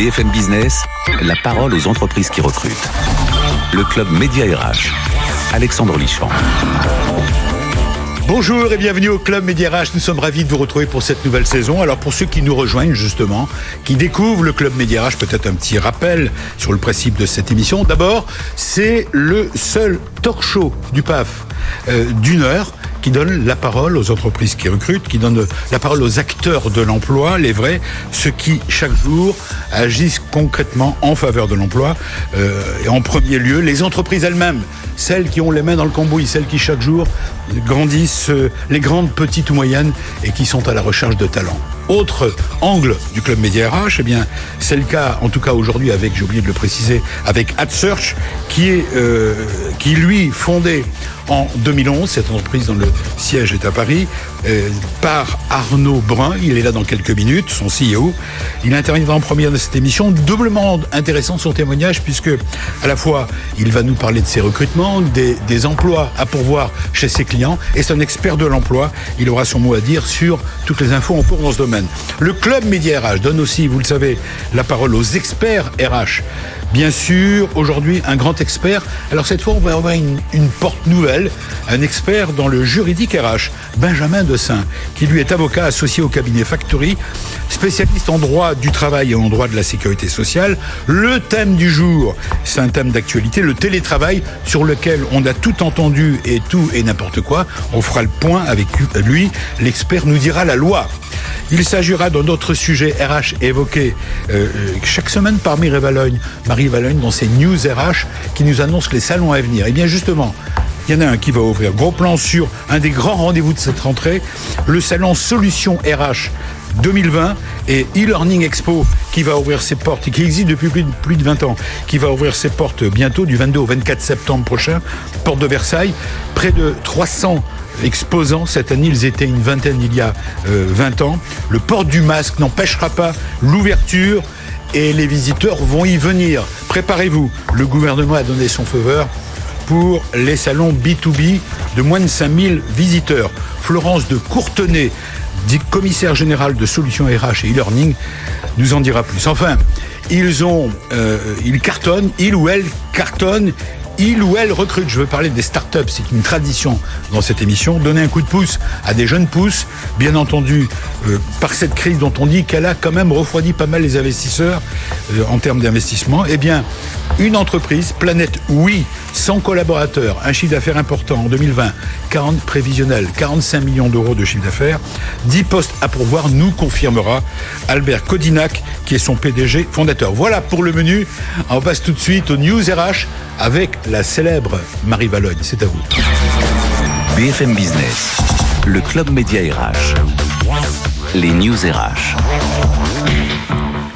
BFM Business, la parole aux entreprises qui recrutent. Le club Média RH. Alexandre Lichamp. Bonjour et bienvenue au Club Média RH. Nous sommes ravis de vous retrouver pour cette nouvelle saison. Alors pour ceux qui nous rejoignent justement, qui découvrent le Club Média RH, peut-être un petit rappel sur le principe de cette émission. D'abord, c'est le seul talk show du PAF euh, d'une heure qui donne la parole aux entreprises qui recrutent, qui donne la parole aux acteurs de l'emploi, les vrais, ceux qui chaque jour agissent concrètement en faveur de l'emploi. Euh, et en premier lieu, les entreprises elles-mêmes, celles qui ont les mains dans le cambouis, celles qui chaque jour grandissent, euh, les grandes, petites ou moyennes, et qui sont à la recherche de talents autre angle du club Média RH, eh c'est le cas, en tout cas aujourd'hui, avec, j'ai oublié de le préciser, avec AdSearch, qui est, euh, lui fondé en 2011. Cette entreprise dont le siège est à Paris, euh, par Arnaud Brun. Il est là dans quelques minutes, son CEO. Il interviendra en première de cette émission. Doublement intéressant son témoignage, puisque à la fois il va nous parler de ses recrutements, des, des emplois à pourvoir chez ses clients, et c'est un expert de l'emploi. Il aura son mot à dire sur toutes les infos en cours dans ce domaine. Le club Média RH donne aussi, vous le savez, la parole aux experts RH. Bien sûr, aujourd'hui, un grand expert. Alors cette fois, on va avoir une, porte nouvelle, un expert dans le juridique RH, Benjamin Dessin, qui lui est avocat associé au cabinet Factory, spécialiste en droit du travail et en droit de la sécurité sociale. Le thème du jour, c'est un thème d'actualité, le télétravail, sur lequel on a tout entendu et tout et n'importe quoi. On fera le point avec lui. L'expert nous dira la loi. Il s'agira d'un autre sujet RH évoqué euh, chaque semaine par Marie Valogne, Marie Valogne dans ses news RH qui nous annonce les salons à venir. Et bien justement, il y en a un qui va ouvrir. Gros plan sur un des grands rendez-vous de cette rentrée, le salon Solutions RH 2020 et e-learning expo qui va ouvrir ses portes et qui existe depuis plus de, plus de 20 ans, qui va ouvrir ses portes bientôt du 22 au 24 septembre prochain, porte de Versailles, près de 300 exposants. Cette année, ils étaient une vingtaine il y a euh, 20 ans. Le port du masque n'empêchera pas l'ouverture et les visiteurs vont y venir. Préparez-vous. Le gouvernement a donné son feu vert pour les salons B2B de moins de 5000 visiteurs. Florence de Courtenay, dit commissaire général de solutions RH et e-learning, nous en dira plus. Enfin, ils ont, euh, ils cartonnent, ils ou elles cartonnent il ou elle recrute. Je veux parler des startups, c'est une tradition dans cette émission. Donner un coup de pouce à des jeunes pousses, bien entendu, euh, par cette crise dont on dit qu'elle a quand même refroidi pas mal les investisseurs euh, en termes d'investissement. Eh bien, une entreprise, Planète Oui, 100 collaborateurs, un chiffre d'affaires important en 2020, 40 prévisionnels, 45 millions d'euros de chiffre d'affaires, 10 postes à pourvoir, nous confirmera Albert Kodinac, qui est son PDG fondateur. Voilà pour le menu. On passe tout de suite aux News RH avec la célèbre Marie Valogne. C'est à vous. BFM Business, le club média RH, les News RH.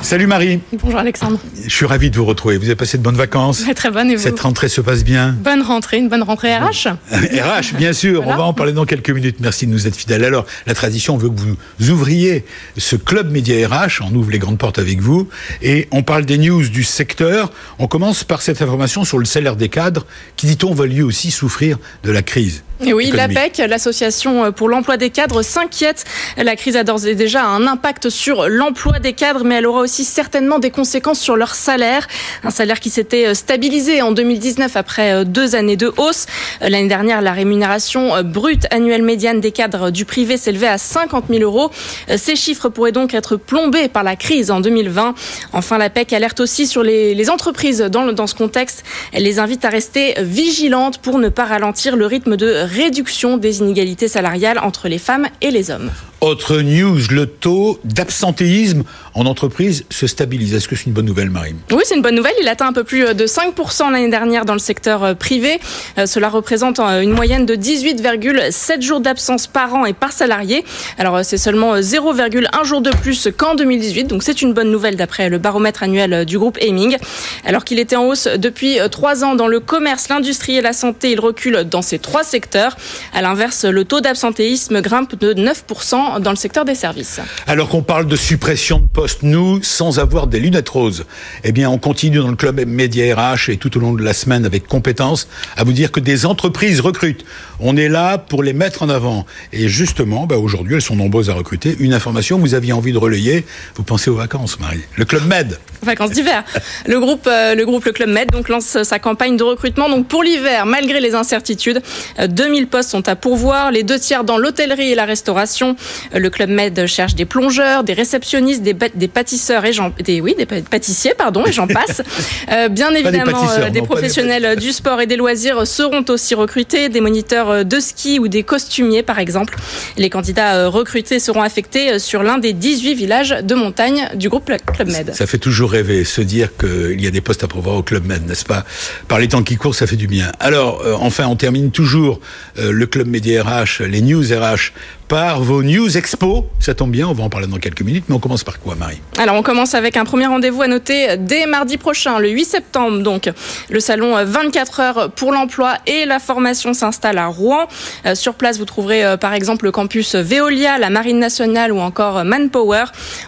Salut Marie. Bonjour Alexandre. Je suis ravi de vous retrouver. Vous avez passé de bonnes vacances ouais, Très bonne et vous Cette rentrée se passe bien Bonne rentrée, une bonne rentrée RH RH, bien sûr. Voilà. On va en parler dans quelques minutes. Merci de nous être fidèles. Alors, la tradition veut que vous ouvriez ce club média RH. On ouvre les grandes portes avec vous. Et on parle des news du secteur. On commence par cette information sur le salaire des cadres qui, dit-on, va lui aussi souffrir de la crise. Et oui, l'APEC, l'association pour l'emploi des cadres, s'inquiète. La crise a d'ores et déjà un impact sur l'emploi des cadres, mais elle aura aussi certainement des conséquences sur leur salaire. Un salaire qui s'était stabilisé en 2019 après deux années de hausse. L'année dernière, la rémunération brute annuelle médiane des cadres du privé s'élevait à 50 000 euros. Ces chiffres pourraient donc être plombés par la crise en 2020. Enfin, l'APEC alerte aussi sur les, les entreprises dans, dans ce contexte. Elle les invite à rester vigilantes pour ne pas ralentir le rythme de réduction des inégalités salariales entre les femmes et les hommes. Autre news, le taux d'absentéisme en entreprise se stabilise. Est-ce que c'est une bonne nouvelle, Marie Oui, c'est une bonne nouvelle. Il atteint un peu plus de 5% l'année dernière dans le secteur privé. Cela représente une moyenne de 18,7 jours d'absence par an et par salarié. Alors, c'est seulement 0,1 jour de plus qu'en 2018. Donc, c'est une bonne nouvelle d'après le baromètre annuel du groupe Aiming. Alors qu'il était en hausse depuis trois ans dans le commerce, l'industrie et la santé, il recule dans ces trois secteurs. À l'inverse, le taux d'absentéisme grimpe de 9% dans le secteur des services. Alors qu'on parle de suppression de postes, nous, sans avoir des lunettes roses, eh bien, on continue dans le club Média RH et tout au long de la semaine avec compétence à vous dire que des entreprises recrutent. On est là pour les mettre en avant. Et justement, bah, aujourd'hui, elles sont nombreuses à recruter. Une information vous aviez envie de relayer, vous pensez aux vacances, Marie. Le club Med. vacances d'hiver. Le groupe, euh, le groupe Le Club Med donc lance sa campagne de recrutement. Donc pour l'hiver, malgré les incertitudes, 2000 postes sont à pourvoir. Les deux tiers dans l'hôtellerie et la restauration. Le Club Med cherche des plongeurs, des réceptionnistes, des, des pâtisseurs et j'en, des oui, des pâtissiers pardon et j'en passe. bien évidemment, des, professionnels du sport et des loisirs seront aussi recrutés, des moniteurs de ski ou des costumiers par exemple. Les candidats recrutés seront affectés sur l'un des 18 villages de montagne du groupe Club Med. Ça fait toujours rêver, se dire qu'il y a des postes à pourvoir au Club Med, n'est-ce pas? Par les temps qui courent, ça fait du bien. Alors, euh, enfin, on termine toujours euh, le Club Média RH, les News RH par vos News Expo. Ça tombe bien, on va en parler dans quelques minutes, mais on commence par quoi, Marie? Alors, on commence avec un premier rendez-vous à noter dès mardi prochain, le 8 septembre. Donc, le salon 24 heures pour l'emploi et la formation s'installe à Rouen. Euh, sur place, vous trouverez euh, par exemple le campus Veolia, la Marine nationale ou encore Manpower.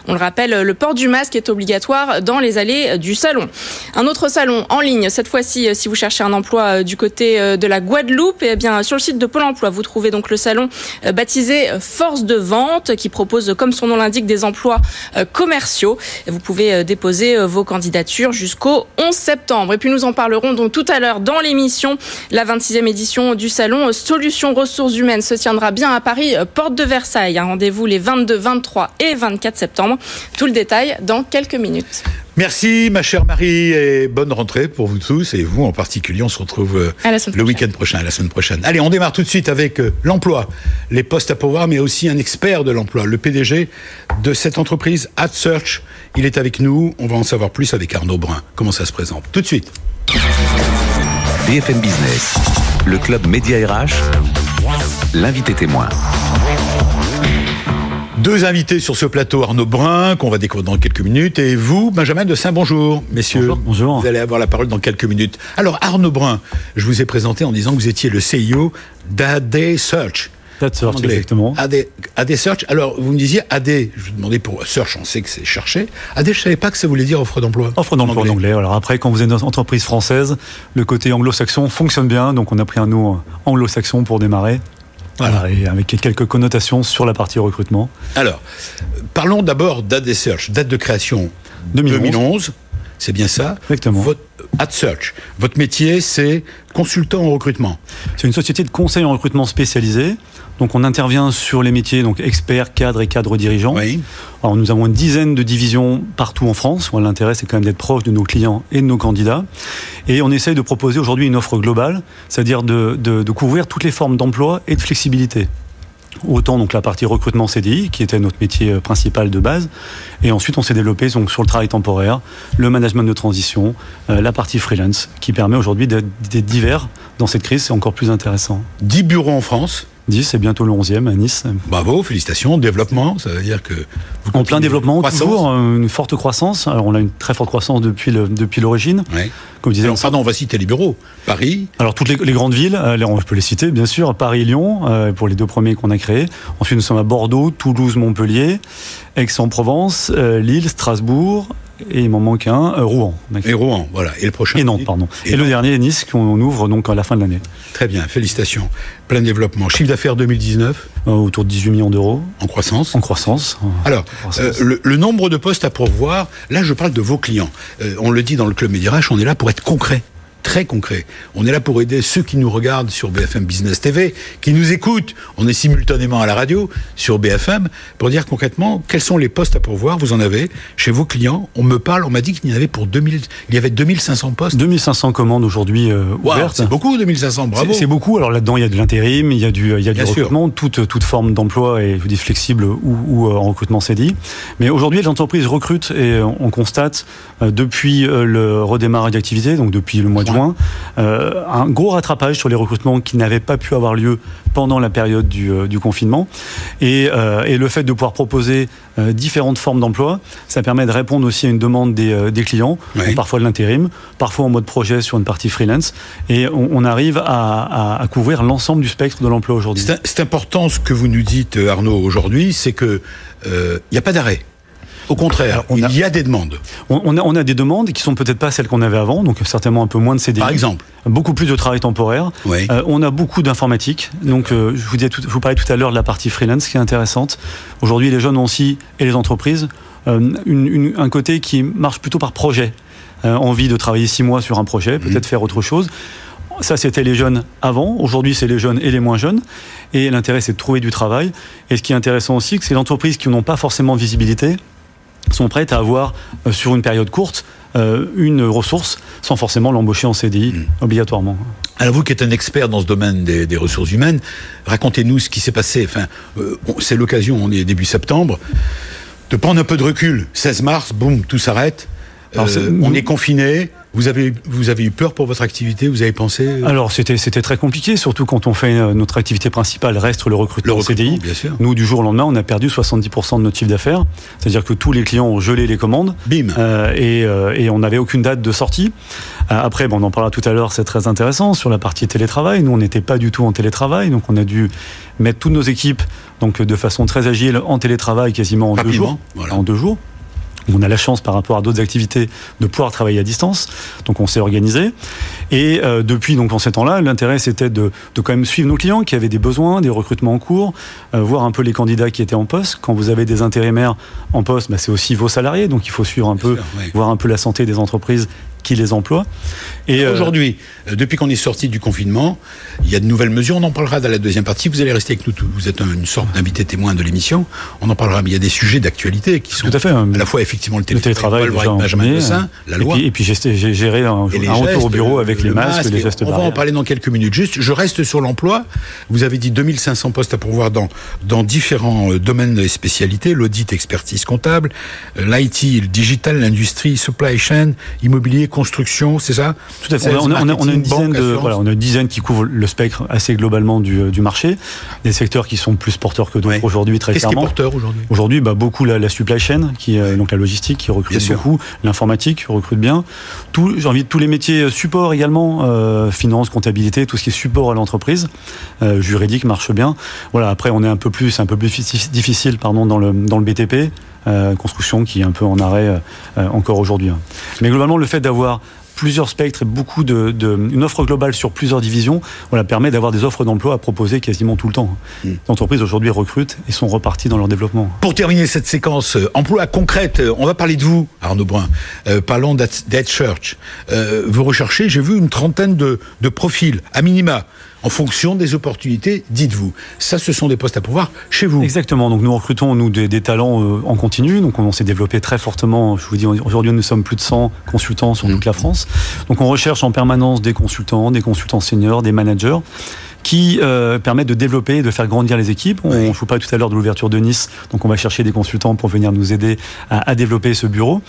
On le rappelle, le port du masque est obligatoire dans les allées du salon. Un autre salon en ligne, cette fois-ci, euh, si vous cherchez un emploi du côté de la Guadeloupe, et eh bien sur le site de Pôle Emploi, vous trouvez donc le salon baptisé Force de Vente qui propose, comme son nom l'indique, des emplois euh, commerciaux. Vous pouvez euh, déposer euh, vos candidatures jusqu'au 11 septembre. Et puis nous en parlerons donc tout à l'heure dans l'émission. La 26e édition du salon Solutions Ressources Humaines se tiendra bien à Paris, porte de Versailles. Un rendez-vous les 22, 23 et 24 septembre. Tout le détail dans quelques minutes. Merci, ma chère Marie, et bonne rentrée pour vous tous, et vous en particulier. On se retrouve euh, le week-end prochain, la semaine prochaine. Allez, on démarre tout de suite avec euh, l'emploi, les postes à pourvoir, mais aussi un expert de l'emploi, le PDG de cette entreprise, AdSearch. Il est avec nous. On va en savoir plus avec Arnaud Brun. Comment ça se présente? Tout de suite. BFM Business, le club Média RH, l'invité témoin. Deux invités sur ce plateau, Arnaud Brun, qu'on va découvrir dans quelques minutes, et vous, Benjamin de Saint-Bonjour, messieurs. Bonjour, Vous allez avoir la parole dans quelques minutes. Alors, Arnaud Brun, je vous ai présenté en disant que vous étiez le CEO d'AD Search. AD Search, exactement. AD, Search. Alors, vous me disiez AD, je vous demandais pour Search, on sait que c'est chercher. AD, je ne savais pas que ça voulait dire offre d'emploi. Offre d'emploi en anglais. Alors après, quand vous êtes une entreprise française, le côté anglo-saxon fonctionne bien, donc on a pris un nom anglo-saxon pour démarrer. Voilà, et avec quelques connotations sur la partie recrutement. Alors, parlons d'abord d'AD Search, date de création 2011. c'est bien ça Exactement. Votre, AdSearch, votre métier, c'est consultant en recrutement. C'est une société de conseil en recrutement spécialisée. Donc on intervient sur les métiers donc experts, cadres et cadres dirigeants. Oui. Alors nous avons une dizaine de divisions partout en France. L'intérêt c'est quand même d'être proche de nos clients et de nos candidats. Et on essaye de proposer aujourd'hui une offre globale, c'est-à-dire de, de, de couvrir toutes les formes d'emploi et de flexibilité. Autant donc la partie recrutement CDI, qui était notre métier euh, principal de base, et ensuite on s'est développé donc sur le travail temporaire, le management de transition, euh, la partie freelance, qui permet aujourd'hui d'être divers dans cette crise, c'est encore plus intéressant. 10 bureaux en France 10, c'est bientôt le 11e à Nice. Bravo, félicitations. Développement, ça veut dire que. Vous en plein développement, toujours euh, une forte croissance. Alors, on a une très forte croissance depuis l'origine. Depuis ouais. Comme disais, Alors, pardon, on va citer les bureaux. Paris. Alors, toutes les, les grandes villes, euh, je peux les citer, bien sûr. Paris, Lyon, euh, pour les deux premiers qu'on a créés. Ensuite, nous sommes à Bordeaux, Toulouse, Montpellier, Aix-en-Provence, euh, Lille, Strasbourg, et il m'en manque un, euh, Rouen. Et Rouen, voilà. Et le prochain Et Nantes, pardon. Et, le dernier, Nice, qu'on ouvre donc à la fin de l'année. Très bien, félicitations. Plein développement. Chiffre d'affaires 2019 euh, Autour de 18 millions d'euros. En croissance En croissance. Alors, euh, le, le, nombre de postes à pourvoir, là je parle de vos clients. On le dit dans le Club Médirach, on est là pour être concret très concret. On est là pour aider ceux qui nous regardent sur BFM Business TV, qui nous écoutent. On est simultanément à la radio sur BFM pour dire concrètement quels sont les postes à pourvoir. Vous en avez chez vos clients. On me parle, on m'a dit qu'il y en avait pour 2000, il y avait 2500 postes. 2500 commandes aujourd'hui euh, ouvertes. C'est beaucoup 2500, bravo. C'est beaucoup. Alors là-dedans, il y a de l'intérim, il y a du, il y a du recrutement, toute, toute forme d'emploi et je dis flexible ou, ou euh, en recrutement CDI. Mais aujourd'hui, les entreprises recrutent et on constate euh, depuis le redémarrage d'activité, donc depuis le mois de juin, euh, un gros rattrapage sur les recrutements qui n'avaient pas pu avoir lieu pendant la période du, euh, du confinement. Et, euh, et, le fait de pouvoir proposer euh, différentes formes d'emploi, ça permet de répondre aussi à une demande des, des clients, oui. parfois de l'intérim, parfois en mode projet sur une partie freelance. Et on, on arrive à, à, à couvrir l'ensemble du spectre de l'emploi aujourd'hui. C'est important ce que vous nous dites, Arnaud, aujourd'hui, c'est qu'il n'y a pas d'arrêt. Au contraire, on il a, y a des demandes. On a, on a des demandes qui sont peut-être pas celles qu'on avait avant, donc certainement un peu moins de CDI. Par exemple Beaucoup plus de travail temporaire. Oui. Euh, on a beaucoup d'informatique. Donc, euh, je, vous disais tout, je vous parlais tout à l'heure de la partie freelance qui est intéressante. Aujourd'hui, les jeunes ont aussi, et les entreprises, un côté qui marche plutôt par projet. envie de travailler six mois sur un projet, peut-être mmh. faire autre chose. Ça, c'était les jeunes avant. Aujourd'hui, c'est les jeunes et les moins jeunes. Et l'intérêt, c'est de trouver du travail. Et ce qui est intéressant aussi, c'est que les entreprises qui n'ont pas forcément de visibilité sont prêtes à avoir, euh, sur une période courte, euh, une ressource sans forcément l'embaucher en CDI mmh. obligatoirement. Alors vous qui êtes un expert dans ce domaine des, ressources humaines, racontez-nous ce qui s'est passé. Enfin, euh, c'est l'occasion, on est début septembre, de prendre un peu de recul. 16 mars, boum, tout s'arrête. on est confiné. Vous avez, vous avez eu peur pour votre activité Vous avez pensé euh Alors, c'était, c'était très compliqué, surtout quand on fait euh, notre activité principale reste le recrutement, le CDI. Bien sûr. Nous, du jour au lendemain, on a perdu 70% de notre chiffre d'affaires. C'est-à-dire que tous les clients ont gelé les commandes. Bim euh, et, et, on n'avait aucune date de sortie. après, bon, on en parlera tout à l'heure, c'est très intéressant. Sur la partie télétravail, nous, on n'était pas du tout en télétravail. Donc, on a dû mettre toutes nos équipes donc, de façon très agile en télétravail quasiment en deux jours. En deux jours. On a la chance par rapport à d'autres activités de pouvoir travailler à distance. Donc on s'est organisé. Et euh, depuis donc en ces temps-là, l'intérêt c'était de, de, quand même suivre nos clients qui avaient des besoins, des recrutements en cours, euh, voir un peu les candidats qui étaient en poste. Quand vous avez des intérimaires en poste, bah, c'est aussi vos salariés, donc il faut suivre un peu, voir un peu la santé des entreprises qui les emploient. Et euh, aujourd'hui, euh, depuis qu'on est sorti du confinement, il y a de nouvelles mesures. On en parlera dans la deuxième partie. Vous allez rester avec nous. Vous êtes une sorte d'invité témoin de l'émission. On en parlera. Mais il y a des sujets d'actualité qui sont tout à fait. Hein. À la fois effectivement le télétravail, le télétravail Benjamin la loi. Et puis, j'ai géré un, retour au bureau avec les masques, les gestes On va en parler dans quelques minutes. Juste, je reste sur l'emploi. Vous avez dit 2500 postes à pourvoir dans dans différents euh, domaines et spécialités l'audit, expertise comptable, l'IT, le digital, l'industrie, supply chain, immobilier, construction, c'est ça Tout à fait. On a, on a, une dizaine de, voilà, on a une dizaine qui couvrent le spectre assez globalement du, euh, du marché. Des secteurs qui sont plus porteurs que d'autres aujourd'hui, très clairement. Qu'est-ce qui est porteur aujourd'hui Aujourd'hui, bah, beaucoup la, la, supply chain, qui est donc la logistique, qui recrute beaucoup, l'informatique recrute bien. Tout, j'ai envie de tous les métiers euh, support également, euh, finance, comptabilité, tout ce qui est support à l'entreprise, euh, juridique marche bien. Voilà. Après, on est un peu plus, un peu plus difficile, pardon, dans le dans le BTP. Euh, construction qui est un peu en arrêt euh, encore aujourd'hui. Hein. Mais globalement, le fait d'avoir plusieurs spectres et beaucoup de, une offre globale sur plusieurs divisions, voilà, permet d'avoir des offres d'emploi à proposer quasiment tout le temps. Mm. Les entreprises aujourd'hui recrutent et sont reparties dans leur développement. Pour terminer cette séquence euh, emploi concrète, euh, on va parler de vous, Arnaud Brun. Euh, parlons d'Ed Church. vous recherchez, j'ai vu une trentaine de, de profils, à minima en fonction des opportunités, dites-vous. Ça, ce sont des postes à pouvoir chez vous. Exactement. Donc nous recrutons nous des, talents euh, en continu. Donc on s'est développé très fortement. Je vous dis, aujourd'hui nous sommes plus de 100 consultants sur toute la France. Donc on recherche en permanence des consultants, des consultants seniors, des managers qui euh, permettent de développer et de faire grandir les équipes. On, ne Je vous parlais tout à l'heure de l'ouverture de Nice, donc on va chercher des consultants pour venir nous aider à, développer ce bureau.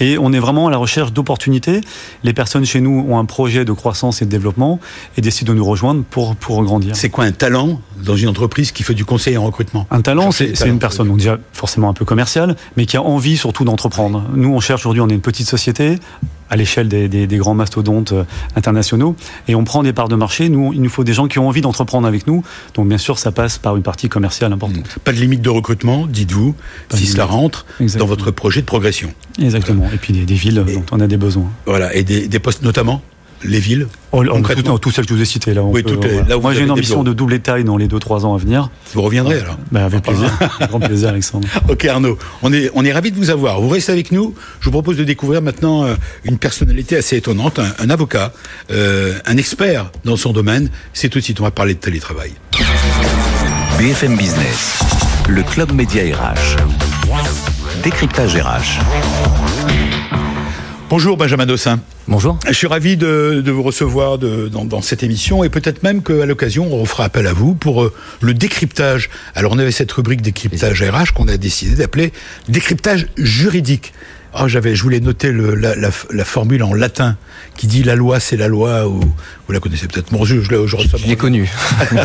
Et on est vraiment à la recherche d'opportunités. Les personnes chez nous ont un projet de croissance et de développement et décident de nous rejoindre pour, pour grandir. C'est quoi un talent dans une entreprise qui fait du conseil en recrutement? Un talent, c'est une personne, donc déjà forcément un peu commerciale, mais qui a envie surtout d'entreprendre. Nous, on cherche aujourd'hui, on est une petite société, à l'échelle des, des, grands mastodontes euh, internationaux. Et on prend des parts de marché. Nous, il nous faut des gens qui ont envie d'entreprendre avec nous. Donc, bien sûr, ça passe par une partie commerciale importante. Mmh. Pas de limite de recrutement, dites-vous, si cela rentre dans votre projet de progression. Exactement. Et puis des, des villes dont on a des besoins. Voilà. Et des postes notamment les villes oh, Tout, tout celles que je vous ai citées. Là, oui, Moi, j'ai une ambition de doubler taille dans les 2-3 ans à venir. Vous reviendrez alors bah, Avec plaisir. grand plaisir, Alexandre. ok, Arnaud. On est, on est ravis de vous avoir. Vous restez avec nous. Je vous propose de découvrir maintenant euh, une personnalité assez étonnante, un, avocat, euh, un expert dans son domaine. C'est tout de suite, on va parler de télétravail. BFM Business, le Club Média RH. Décryptage RH. Bonjour Benjamin Dossin. Bonjour. Je suis ravi de, vous recevoir dans, cette émission et peut-être même qu'à l'occasion, on fera appel à vous pour euh, le décryptage. Alors on avait cette rubrique décryptage RH qu'on a décidé d'appeler décryptage juridique. Oh, j'avais, je voulais noter la, formule en latin qui dit la loi c'est la loi ou vous la connaissez peut-être. Bon, je, je, je, je l'ai connu.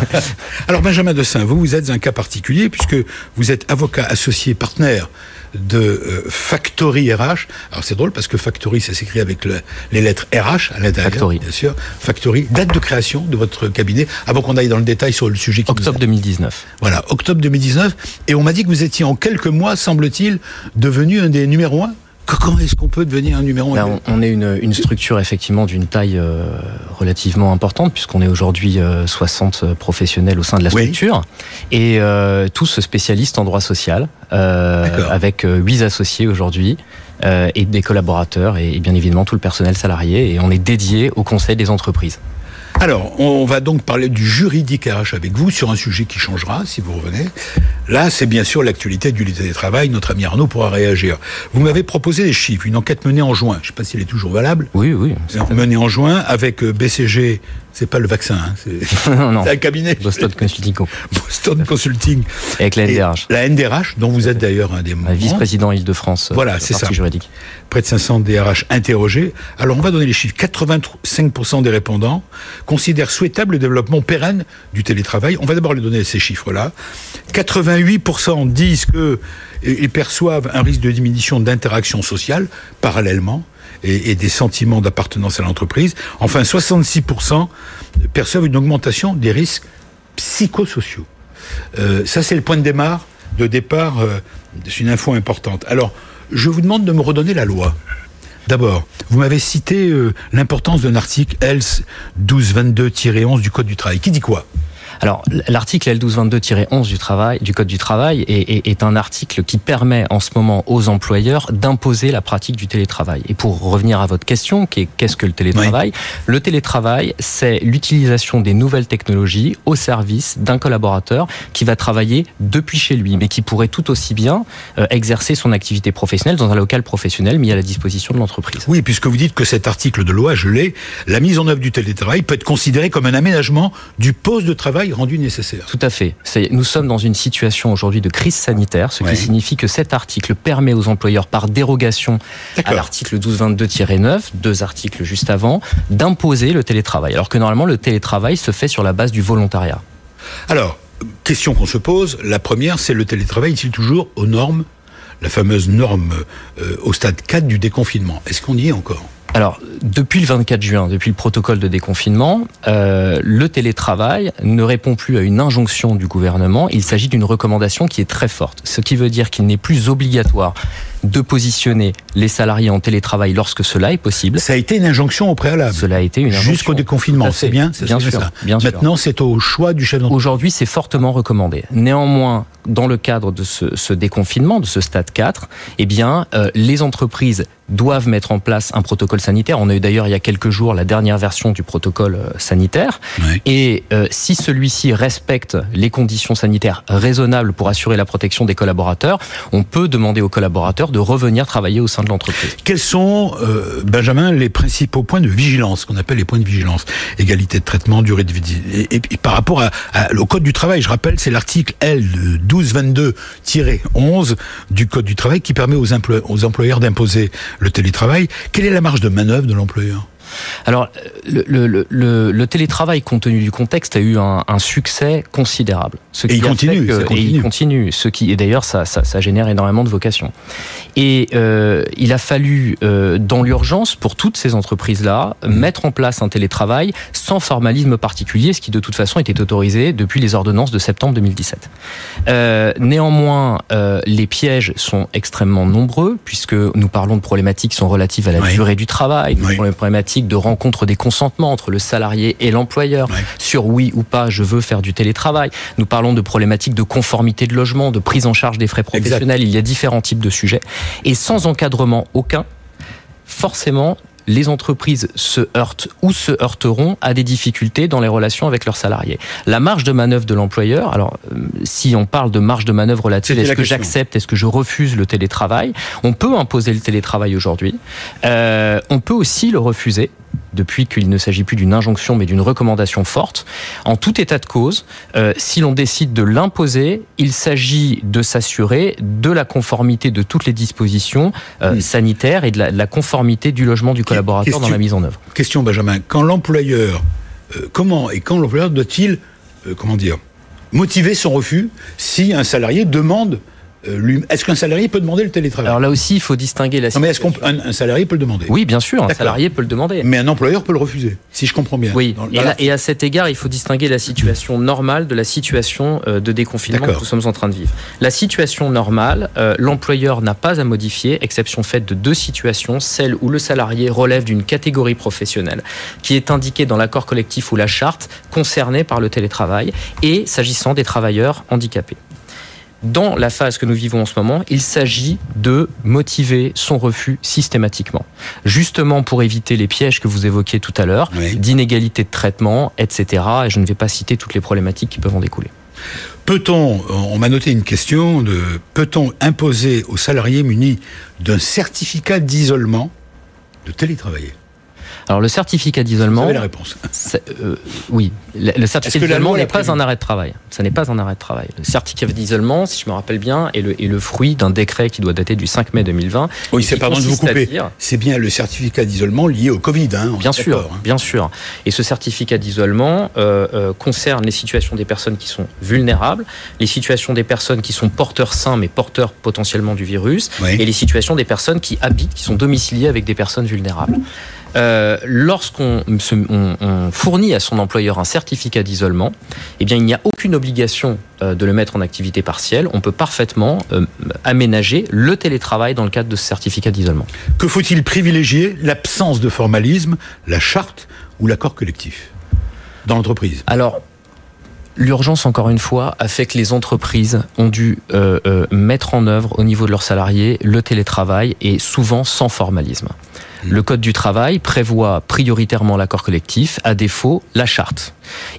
Alors Benjamin Dossin, vous vous êtes un cas particulier puisque vous êtes avocat associé partenaire de euh, Factory RH. Alors c'est drôle parce que Factory, ça s'écrit avec les lettres RH à l'intérieur, Factory. bien sûr. Factory, date de création de votre cabinet, avant qu'on aille dans le détail sur le sujet qui Octobre 2019. Voilà, octobre 2019. Et on m'a dit que vous étiez en quelques mois, semble-t-il, devenu un des numéros un Comment est-ce qu'on peut devenir un numéro un on, est une, structure effectivement d'une taille euh, relativement importante puisqu'on est aujourd'hui 60 euh, professionnels au sein de la structure et euh, tous spécialistes en droit social avec 8 associés aujourd'hui. et des collaborateurs et bien évidemment tout le personnel salarié et on est dédié au conseil des entreprises. Alors, on va donc parler du juridique RH avec vous sur un sujet qui changera si vous revenez. Là, c'est bien sûr l'actualité du télétravail. Notre ami Arnaud pourra réagir. Vous m'avez proposé des chiffres, une enquête menée en juin. Je ne sais pas si elle est toujours valable. Oui, oui. Menée en juin avec euh, BCG c'est pas le vaccin, hein, c'est un cabinet. Boston Consulting. Boston Consulting. avec la NDRH. la NDRH, dont vous êtes d'ailleurs un des membres. Vice-président Île-de-France. Euh, voilà, c'est ça. juridique. Près de 500 DRH interrogés. Alors, on va donner les chiffres. 85% des répondants considèrent souhaitable le développement pérenne du télétravail. On va d'abord les donner ces chiffres-là. 88% disent qu'ils perçoivent un risque de diminution d'interaction sociale parallèlement et, des sentiments d'appartenance à l'entreprise. Enfin, 66% perçoivent une augmentation des risques psychosociaux. Euh, ça, c'est le point de démarre, de départ, euh, c'est une info importante. Alors, je vous demande de me redonner la loi. D'abord, vous m'avez cité euh, l'importance d'un article L 1222-11 du Code du travail. Qui dit quoi? Alors, l'article L1222-11 du travail, du Code du travail est, est, un article qui permet en ce moment aux employeurs d'imposer la pratique du télétravail. Et pour revenir à votre question, qu'est-ce que le télétravail? Le télétravail, c'est l'utilisation des nouvelles technologies au service d'un collaborateur qui va travailler depuis chez lui, mais qui pourrait tout aussi bien euh, exercer son activité professionnelle dans un local professionnel mis à la disposition de l'entreprise. Oui, puisque vous dites que cet article de loi, je l'ai, la mise en œuvre du télétravail peut être considérée comme un aménagement du poste de travail rendu nécessaire. Tout à fait. Nous sommes dans une situation aujourd'hui de crise sanitaire, ce qui signifie que cet article permet aux employeurs, par dérogation à l'article 1222-9, deux articles juste avant, d'imposer le télétravail. Alors que normalement, le télétravail se fait sur la base du volontariat. Alors, question qu'on se pose, la première, c'est le télétravail est-il toujours aux normes, la fameuse norme euh, au stade 4 du déconfinement? Est-ce qu'on y est encore? Alors, depuis le 24 juin, depuis le protocole de déconfinement, euh, le télétravail ne répond plus à une injonction du gouvernement. Il s'agit d'une recommandation qui est très forte, ce qui veut dire qu'il n'est plus obligatoire de positionner les salariés en télétravail lorsque cela est possible. Ça a été une injonction au préalable. Cela a été une injonction. Jusqu'au déconfinement, c'est bien, bien sûr, ça. Bien Maintenant, c'est au choix du chef d'entreprise. Aujourd'hui, c'est fortement recommandé. Néanmoins, dans le cadre de ce, déconfinement, de ce stade 4, eh bien, euh, les entreprises doivent mettre en place un protocole sanitaire. On a eu d'ailleurs il y a quelques jours la dernière version du protocole euh, sanitaire. Et euh, si celui-ci respecte les conditions sanitaires raisonnables pour assurer la protection des collaborateurs, on peut demander aux collaborateurs de revenir travailler au sein de l'entreprise. Quels sont, euh, Benjamin, les principaux points de vigilance, qu'on appelle les points de vigilance? Égalité de traitement, durée de vie. Et, par rapport à, au Code du travail, je rappelle, c'est l'article L 1222-11 du Code du travail qui permet aux, aux employeurs d'imposer le télétravail. Quelle est la marge de manœuvre de l'employeur? Alors, le, télétravail, compte tenu du contexte, a eu un, succès considérable. Ce qui et, il continue, et il continue. Ce qui, et d'ailleurs, ça, ça, génère énormément de vocations. Et euh, il a fallu, euh, dans l'urgence, pour toutes ces entreprises-là, mmh. mettre en place un télétravail sans formalisme particulier, ce qui de toute façon était autorisé depuis les ordonnances de septembre 2017. Euh, néanmoins, les pièges sont extrêmement nombreux, puisque nous parlons de problématiques qui sont relatives à la durée du travail, de problématiques de rencontre des consentements entre le salarié et l'employeur sur oui ou pas je veux faire du télétravail. Nous parlons de problématiques de conformité de logement, de prise en charge des frais professionnels. Il y a différents types de sujets. Et sans encadrement aucun, forcément, les entreprises se heurtent ou se heurteront à des difficultés dans les relations avec leurs salariés. La marge de manœuvre de l'employeur, alors euh, si on parle de marge de manœuvre relative, est-ce que j'accepte, est-ce que je refuse le télétravail? On peut imposer le télétravail aujourd'hui. Euh, on peut aussi le refuser depuis qu'il ne s'agit plus d'une injonction mais d'une recommandation forte. En tout état de cause, euh, si l'on décide de l'imposer, il s'agit de s'assurer de la conformité de toutes les dispositions euh, sanitaires et de la, conformité du logement du collaborateur dans la mise en œuvre. Question Benjamin, quand l'employeur, euh, comment et quand l'employeur doit-il, comment dire, motiver son refus si un salarié demande euh, est-ce qu'un salarié peut demander le télétravail Alors là aussi, il faut distinguer la situation. mais est-ce qu'un salarié peut le demander Oui, bien sûr, un salarié peut le demander. Mais un employeur peut le refuser, si je comprends bien. Oui, et, à cet égard, il faut distinguer la situation normale de la situation euh, de déconfinement que nous sommes en train de vivre. La situation normale, euh, l'employeur n'a pas à modifier, exception faite de deux situations, celle où le salarié relève d'une catégorie professionnelle qui est indiquée dans l'accord collectif ou la charte concernée par le télétravail, et s'agissant des travailleurs handicapés dans la phase que nous vivons en ce moment, il s'agit de motiver son refus systématiquement. Justement pour éviter les pièges que vous évoquiez tout à l'heure, d'inégalité de traitement, etc. Et je ne vais pas citer toutes les problématiques qui peuvent en découler. Peut-on, on m'a noté une question, de peut-on imposer aux salariés munis d'un certificat d'isolement de télétravailler? Alors le certificat d'isolement. Vous avez la réponse. Euh, oui, le, certificat d'isolement n'est pas un arrêt de travail. Ça n'est pas un arrêt de travail. Le certificat d'isolement, si je me rappelle bien, est le, est le fruit d'un décret qui doit dater du 5 mai 2020. Oui, c'est pardon de vous couper. C'est bien le certificat d'isolement lié au Covid. Hein, bien sûr, hein. bien sûr. Et ce certificat d'isolement euh, euh, concerne les situations des personnes qui sont vulnérables, les situations des personnes qui sont porteurs sains mais porteurs potentiellement du virus, et les situations des personnes qui habitent, qui sont domiciliées avec des personnes vulnérables. Euh, lorsqu'on fournit à son employeur un certificat d'isolement, eh bien, il n'y a aucune obligation euh, de le mettre en activité partielle. On peut parfaitement euh, aménager le télétravail dans le cadre de ce certificat d'isolement. Que faut-il privilégier? L'absence de formalisme, la charte ou l'accord collectif dans l'entreprise? Alors, L'urgence, encore une fois, a fait que les entreprises ont dû mettre en œuvre au niveau de leurs salariés le télétravail et souvent sans formalisme. Le Code du travail prévoit prioritairement l'accord collectif, à défaut la charte.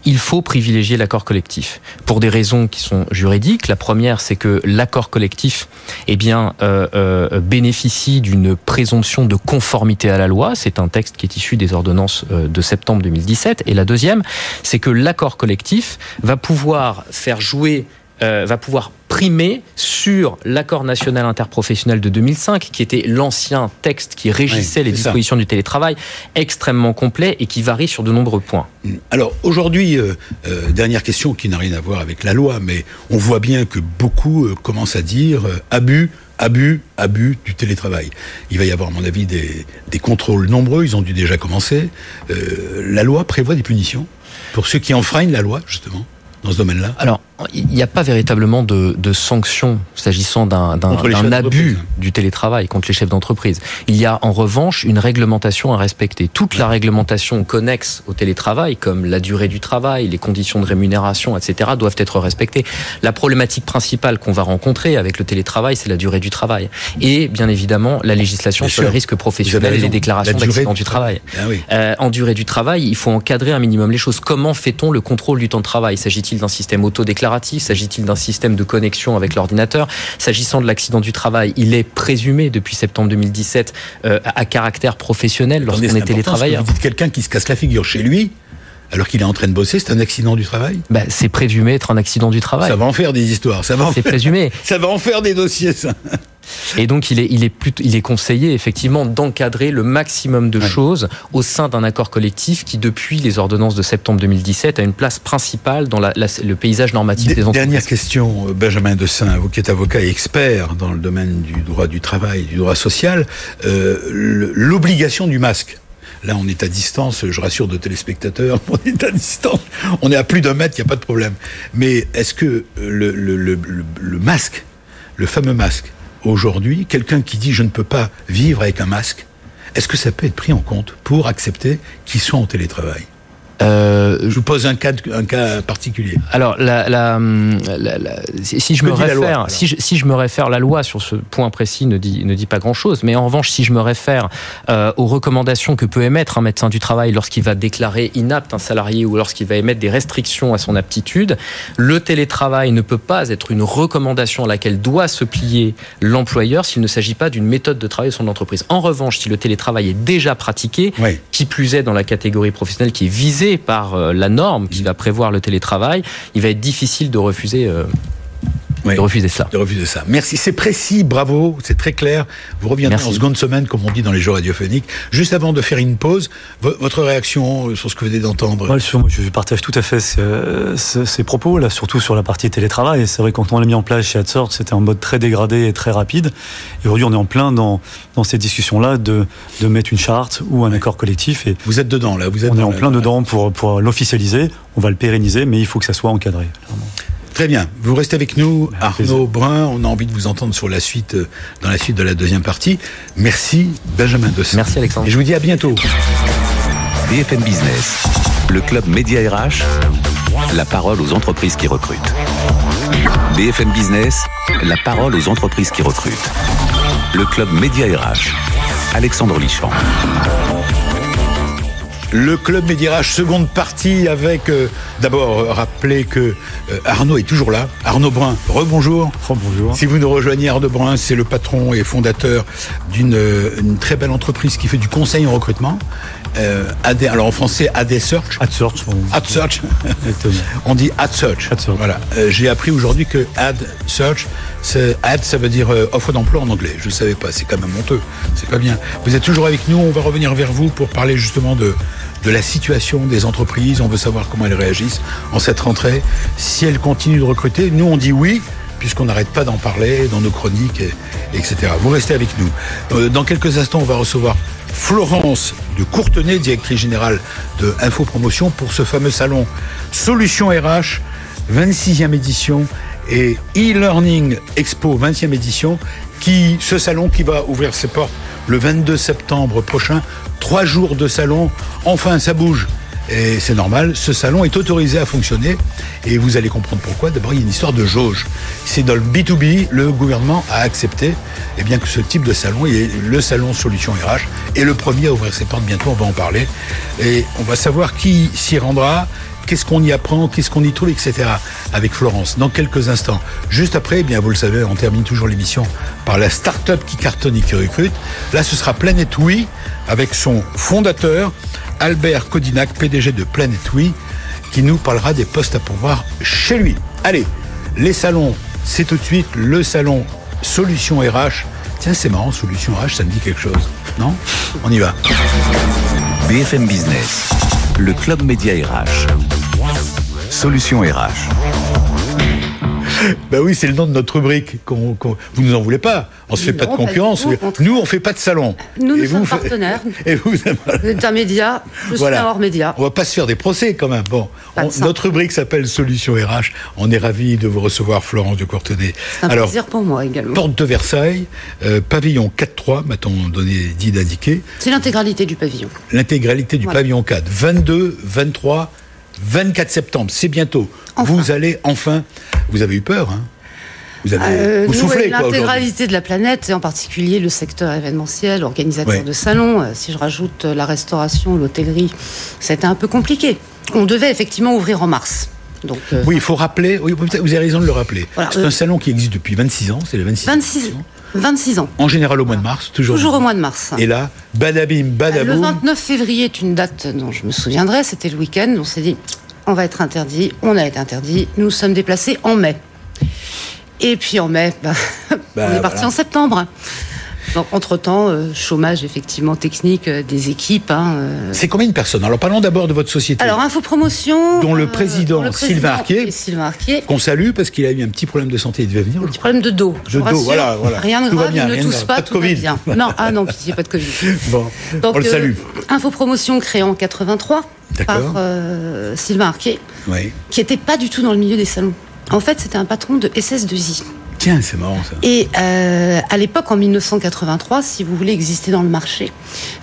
Il faut privilégier l'accord collectif pour des raisons qui sont juridiques. La première, c'est que l'accord collectif, eh bien, euh, euh, bénéficie d'une présomption de conformité à la loi. C'est un texte qui est issu des ordonnances euh, de septembre 2017. Et la deuxième, c'est que l'accord collectif va pouvoir faire jouer euh, va pouvoir primer sur l'accord national interprofessionnel de 2005, qui était l'ancien texte qui régissait les dispositions du télétravail, extrêmement complet et qui varie sur de nombreux points. Mm. Alors aujourd'hui, euh, euh, dernière question qui n'a rien à voir avec la loi, mais on voit bien que beaucoup commencent à dire abus, abus, abus du télétravail. Il va y avoir, à mon avis, des, des contrôles nombreux, ils ont dû déjà commencer. la loi prévoit des punitions pour ceux qui enfreignent la loi, justement, dans ce domaine-là Alors, il n'y a pas véritablement de, de sanctions s'agissant d'un abus du télétravail contre les chefs d'entreprise. Il y a en revanche une réglementation à respecter. Toute la réglementation connexe au télétravail, comme la durée du travail, les conditions de rémunération, etc., doivent être respectées. La problématique principale qu'on va rencontrer avec le télétravail, c'est la durée du travail. Et bien évidemment, la législation sur les risques professionnels et les déclarations d'accident du travail. Ah euh, en durée du travail, il faut encadrer un minimum les choses. Comment fait-on le contrôle du temps de travail? S'agit-il d'un système autodéclaré S'agit-il d'un système de connexion avec l'ordinateur? S'agissant de l'accident du travail, il est présumé depuis septembre 2017 euh, à caractère professionnel lorsqu'on est télétravailleur. Vous dites quelqu'un qui se casse la figure chez lui alors qu'il est en train de bosser, c'est un accident du travail? Bah, C'est présumé être un accident du travail. Ça va en faire des histoires. Ça va C'est présumé. Ça va en faire des dossiers, ça. Et donc, il est, il est, il est conseillé, effectivement, d'encadrer le maximum de choses au sein d'un accord collectif qui, depuis les ordonnances de septembre 2017, a une place principale dans la, le paysage normatif des entreprises. Dernière question, Benjamin Dessin, vous qui êtes avocat et expert dans le domaine du droit du travail, du droit social, euh, l'obligation du masque. Là, on est à distance, je rassure de téléspectateurs, on est à distance, on est à plus d'un mètre, il n'y a pas de problème. Mais est-ce que le, le, le, le masque, le fameux masque, aujourd'hui, quelqu'un qui dit je ne peux pas vivre avec un masque, est-ce que ça peut être pris en compte pour accepter qu'ils soient en télétravail? Euh, je vous pose un cas, un cas particulier. Alors, la, la, si, je me réfère, si, je, si je me réfère, la loi sur ce point précis ne dit, ne dit pas grand-chose. Mais en revanche, si je me réfère euh, aux recommandations que peut émettre un médecin du travail lorsqu'il va déclarer inapte un salarié ou lorsqu'il va émettre des restrictions à son aptitude, le télétravail ne peut pas être une recommandation à laquelle doit se plier l'employeur s'il ne s'agit pas d'une méthode de travail de son entreprise. En revanche, si le télétravail est déjà pratiqué, qui plus est dans la catégorie professionnelle qui est visée par euh, la norme qui va prévoir le télétravail, il va être difficile de refuser euh, de refuser cela. De refuser ça. Merci, c'est précis, bravo, c'est très clair. Vous reviendrez en seconde semaine, comme on dit dans les jours radiophoniques. Juste avant de faire une pause, votre réaction sur ce que vous venez d'entendre? Je partage tout à fait ces, propos, là, surtout sur la partie télétravail. C'est vrai, quand on l'a mis en place chez AdSort, c'était en mode très dégradé et très rapide. Et aujourd'hui, on est en plein dans, dans ces discussions-là de, de mettre une charte ou un accord collectif. Et vous êtes dedans, là vous êtes On est en plein dedans pour, pour l'officialiser. On va le pérenniser, mais il faut que ça soit encadré. Très bien. Vous restez avec nous, Arnaud Brun. On a envie de vous entendre sur la suite, euh, dans la suite de la deuxième partie. Merci, Benjamin Dossé. Merci, Alexandre. Et je vous dis à bientôt. BFM Business, le club Média RH, la parole aux entreprises qui recrutent. BFM Business, la parole aux entreprises qui recrutent. Le club Média RH, Alexandre Lichamp. Le club Médirage, seconde partie avec euh, d'abord euh, rappeler que euh, Arnaud est toujours là. Arnaud Brun, rebonjour. Rebonjour. Si vous nous rejoignez, Arnaud Brun, c'est le patron et fondateur d'une très belle entreprise qui fait du conseil en recrutement. AD, alors en français AD Search. Ad Search. Ad Search. on dit Ad Search. Ad Search. Voilà. J'ai appris aujourd'hui que Ad Search, ad ça veut dire offre d'emploi en anglais. Je ne savais pas. C'est quand même honteux. C'est pas bien. Vous êtes toujours avec nous. On va revenir vers vous pour parler justement de de la situation des entreprises. On veut savoir comment elles réagissent en cette rentrée. Si elles continuent de recruter, nous on dit oui, puisqu'on n'arrête pas d'en parler dans nos chroniques, etc. Vous restez avec nous. Euh, dans quelques instants, on va recevoir Florence de Courtenay, directrice générale de Info Promotion, pour ce fameux salon Solutions RH, 26e édition, et e-learning Expo 20e édition, qui, ce salon qui va ouvrir ses portes le 22 septembre prochain trois jours de salon, enfin ça bouge. Et c'est normal, ce salon est autorisé à fonctionner et vous allez comprendre pourquoi. D'abord, il y a une histoire de jauge. C'est dans le B2B, le gouvernement a accepté et eh bien, que ce type de salon, est le salon Solution RH, est le premier à ouvrir ses portes. Bientôt, on va en parler. Et on va savoir qui s'y rendra, qu'est-ce qu'on y apprend, qu'est-ce qu'on y trouve, etc. avec Florence dans quelques instants. Juste après, eh bien vous le savez, on termine toujours l'émission par la start-up qui cartonne et qui recrute. Là, ce sera Planet Oui avec son fondateur, Albert Codinac, PDG de Planet Oui, qui nous parlera des postes à pourvoir chez lui. Allez, les salons, c'est tout de suite le salon Solution RH. Tiens, c'est marrant, Solution RH, ça me dit quelque chose. Non? On y va. BFM Business, le club média RH. Solution RH. Ben oui, c'est le nom de notre rubrique. Vous vous nous en voulez pas. On se fait pas de concurrence. nous, on fait pas de salon. Nous, nous sommes partenaires. Et vous, êtes un média. Je suis un hors média. On va pas se faire des procès quand même. Bon, notre rubrique s'appelle Solution RH. On est ravis de vous recevoir, Florence de Courtenay. C'est un plaisir pour moi également. Porte de Versailles, euh, pavillon 4-3, m'a-t-on donné dit d'indiquer. C'est l'intégralité du pavillon. L'intégralité du pavillon 4. 22, 23. 24 septembre, c'est bientôt. Vous allez enfin. Vous avez eu peur, hein? Vous avez euh, vous soufflez L'intégralité de la planète, et en particulier le secteur événementiel, organisateur de salons. Euh, si je rajoute euh, la restauration, l'hôtellerie, ça a été un peu compliqué. On devait effectivement ouvrir en mars. Donc, oui, il faut rappeler, oui, vous avez raison de le rappeler. c'est un salon qui existe depuis 26 ans, c'est les 26, 26 26 ans. En général au mois de mars, toujours. Toujours au mois de mars. Et là, badabim, badaboum. Le 29 février est une date dont je me souviendrai, c'était le week-end. On s'est dit, on va être interdit. On a été interdit. Nous sommes déplacés en mai. Et puis en mai, bah, bah, on est parti en septembre. Donc, entre-temps, euh, chômage effectivement technique euh, des équipes. Hein, euh. C'est combien de personnes Alors, parlons d'abord de votre société. Alors, Infopromotion. Dont le président, Sylvain Arquier. Sylvain Arquier. Qu'on salue parce qu'il a eu un petit problème de santé, il devait venir. Un petit problème de dos. De dos, voilà, voilà. Rien de grave, il ne tousse pas, pas de Covid. bien. Non, ah non, pitié, pas de Covid. bon, Donc, on le salue. Infopromotion créée en 83 par Sylvain Arquier, oui. qui n'était pas du tout dans le milieu des salons. En fait, c'était un patron de SS2I. Tiens, c'est marrant ça. Et euh, à l'époque, en 1983, si vous voulez exister dans le marché,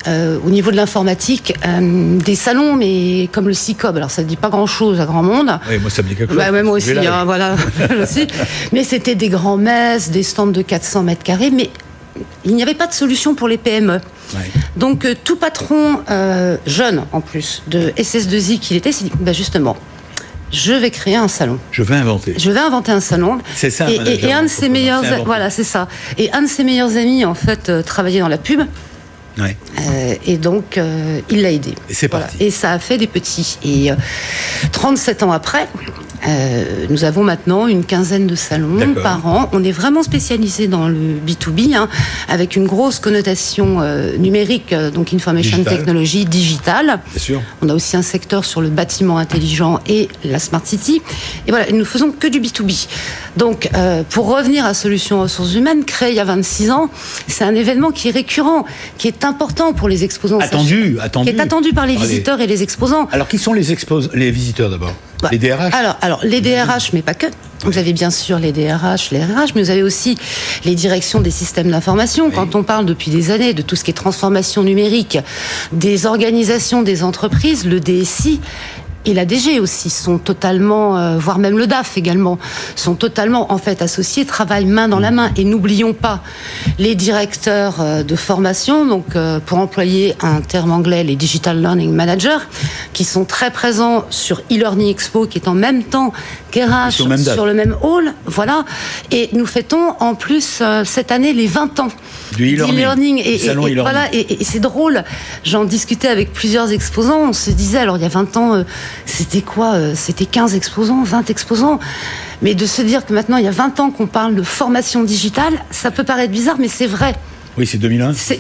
euh, au niveau de l'informatique, euh, des salons, mais comme le CICOB, alors ça ne dit pas grand-chose à grand monde. Oui, moi ça me dit quelque chose. Bah, moi aussi, hein, voilà. aussi. Mais c'était des grands messes, des stands de 400 mètres carrés, mais il n'y avait pas de solution pour les PME. Donc tout patron jeune, en plus, de SS2I qu'il était, s'est dit, bah, justement, je vais créer un salon. Je vais inventer. Je vais inventer un salon. C'est ça. Et, un de ses meilleurs, voilà, c'est ça. Et un de ses meilleurs amis, en fait, euh, travaillait dans la pub. Ouais. Euh, et donc, euh, il l'a aidé. Et c'est parti. Et ça a fait des petits. Et 37 ans après, Euh, nous avons maintenant une quinzaine de salons par an. On est vraiment spécialisé dans le B2B, hein, avec une grosse connotation euh, numérique, euh, donc information technology, digitale. Bien sûr. On a aussi un secteur sur le bâtiment intelligent et la smart city. Et voilà, nous faisons que du B2B. Donc, pour revenir à Solutions Ressources Humaines, créé il y a 26 ans, c'est un événement qui est récurrent, qui est important pour les exposants. Attendu, attendu. Qui est attendu par les visiteurs et les exposants. Alors, qui sont les, les visiteurs d'abord? Bah, Les DRH alors, alors, les DRH, mais pas que. Vous avez bien sûr les DRH, les RH, mais vous avez aussi les directions des systèmes d'information. Quand on parle depuis des années de tout ce qui est transformation numérique, des organisations des entreprises, le DSI et la DG aussi sont totalement, euh, voire même le DAF également, sont totalement en fait associés, travaillent main dans la main. Et n'oublions pas les directeurs euh, de formation, donc euh, pour employer un terme anglais, les Digital Learning Managers, qui sont très présents sur e-learning expo, qui est en même temps qu'RH sur le même hall, voilà. Et nous fêtons en plus cette année les 20 ans du e-learning. et, voilà, et, c'est drôle. J'en discutais avec plusieurs exposants. On se disait, alors il y a 20 ans, c'était quoi euh, C'était 15 exposants, 20 exposants. Mais de se dire que maintenant, il y a 20 ans qu'on parle de formation digitale, ça peut paraître bizarre, mais c'est vrai. Oui, c'est 2001. C'est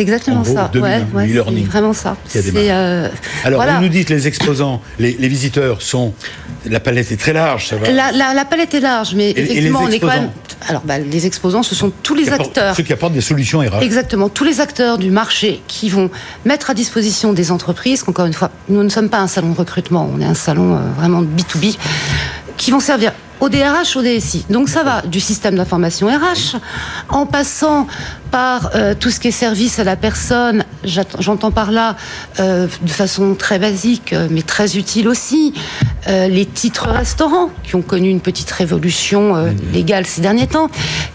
exactement ça. ouais, ouais, c'est vraiment ça. Euh, Alors, vous nous dites les exposants, les, visiteurs sont. La palette est très large, ça va. La, palette est large, mais effectivement, on est quand même. Alors, bah, les exposants, ce sont tous les acteurs. Ceux qui apportent des solutions RH. Exactement, tous les acteurs du marché qui vont mettre à disposition des entreprises. Encore une fois, nous ne sommes pas un salon de recrutement, on est un salon euh, vraiment B2B, qui vont servir au DRH, au DSI. Donc ça va du système d'information RH, en passant par euh, tout ce qui est service à la personne, j'entends par là euh, de façon très basique, euh, mais très utile aussi, les titres restaurants, qui ont connu une petite révolution légale ces derniers temps,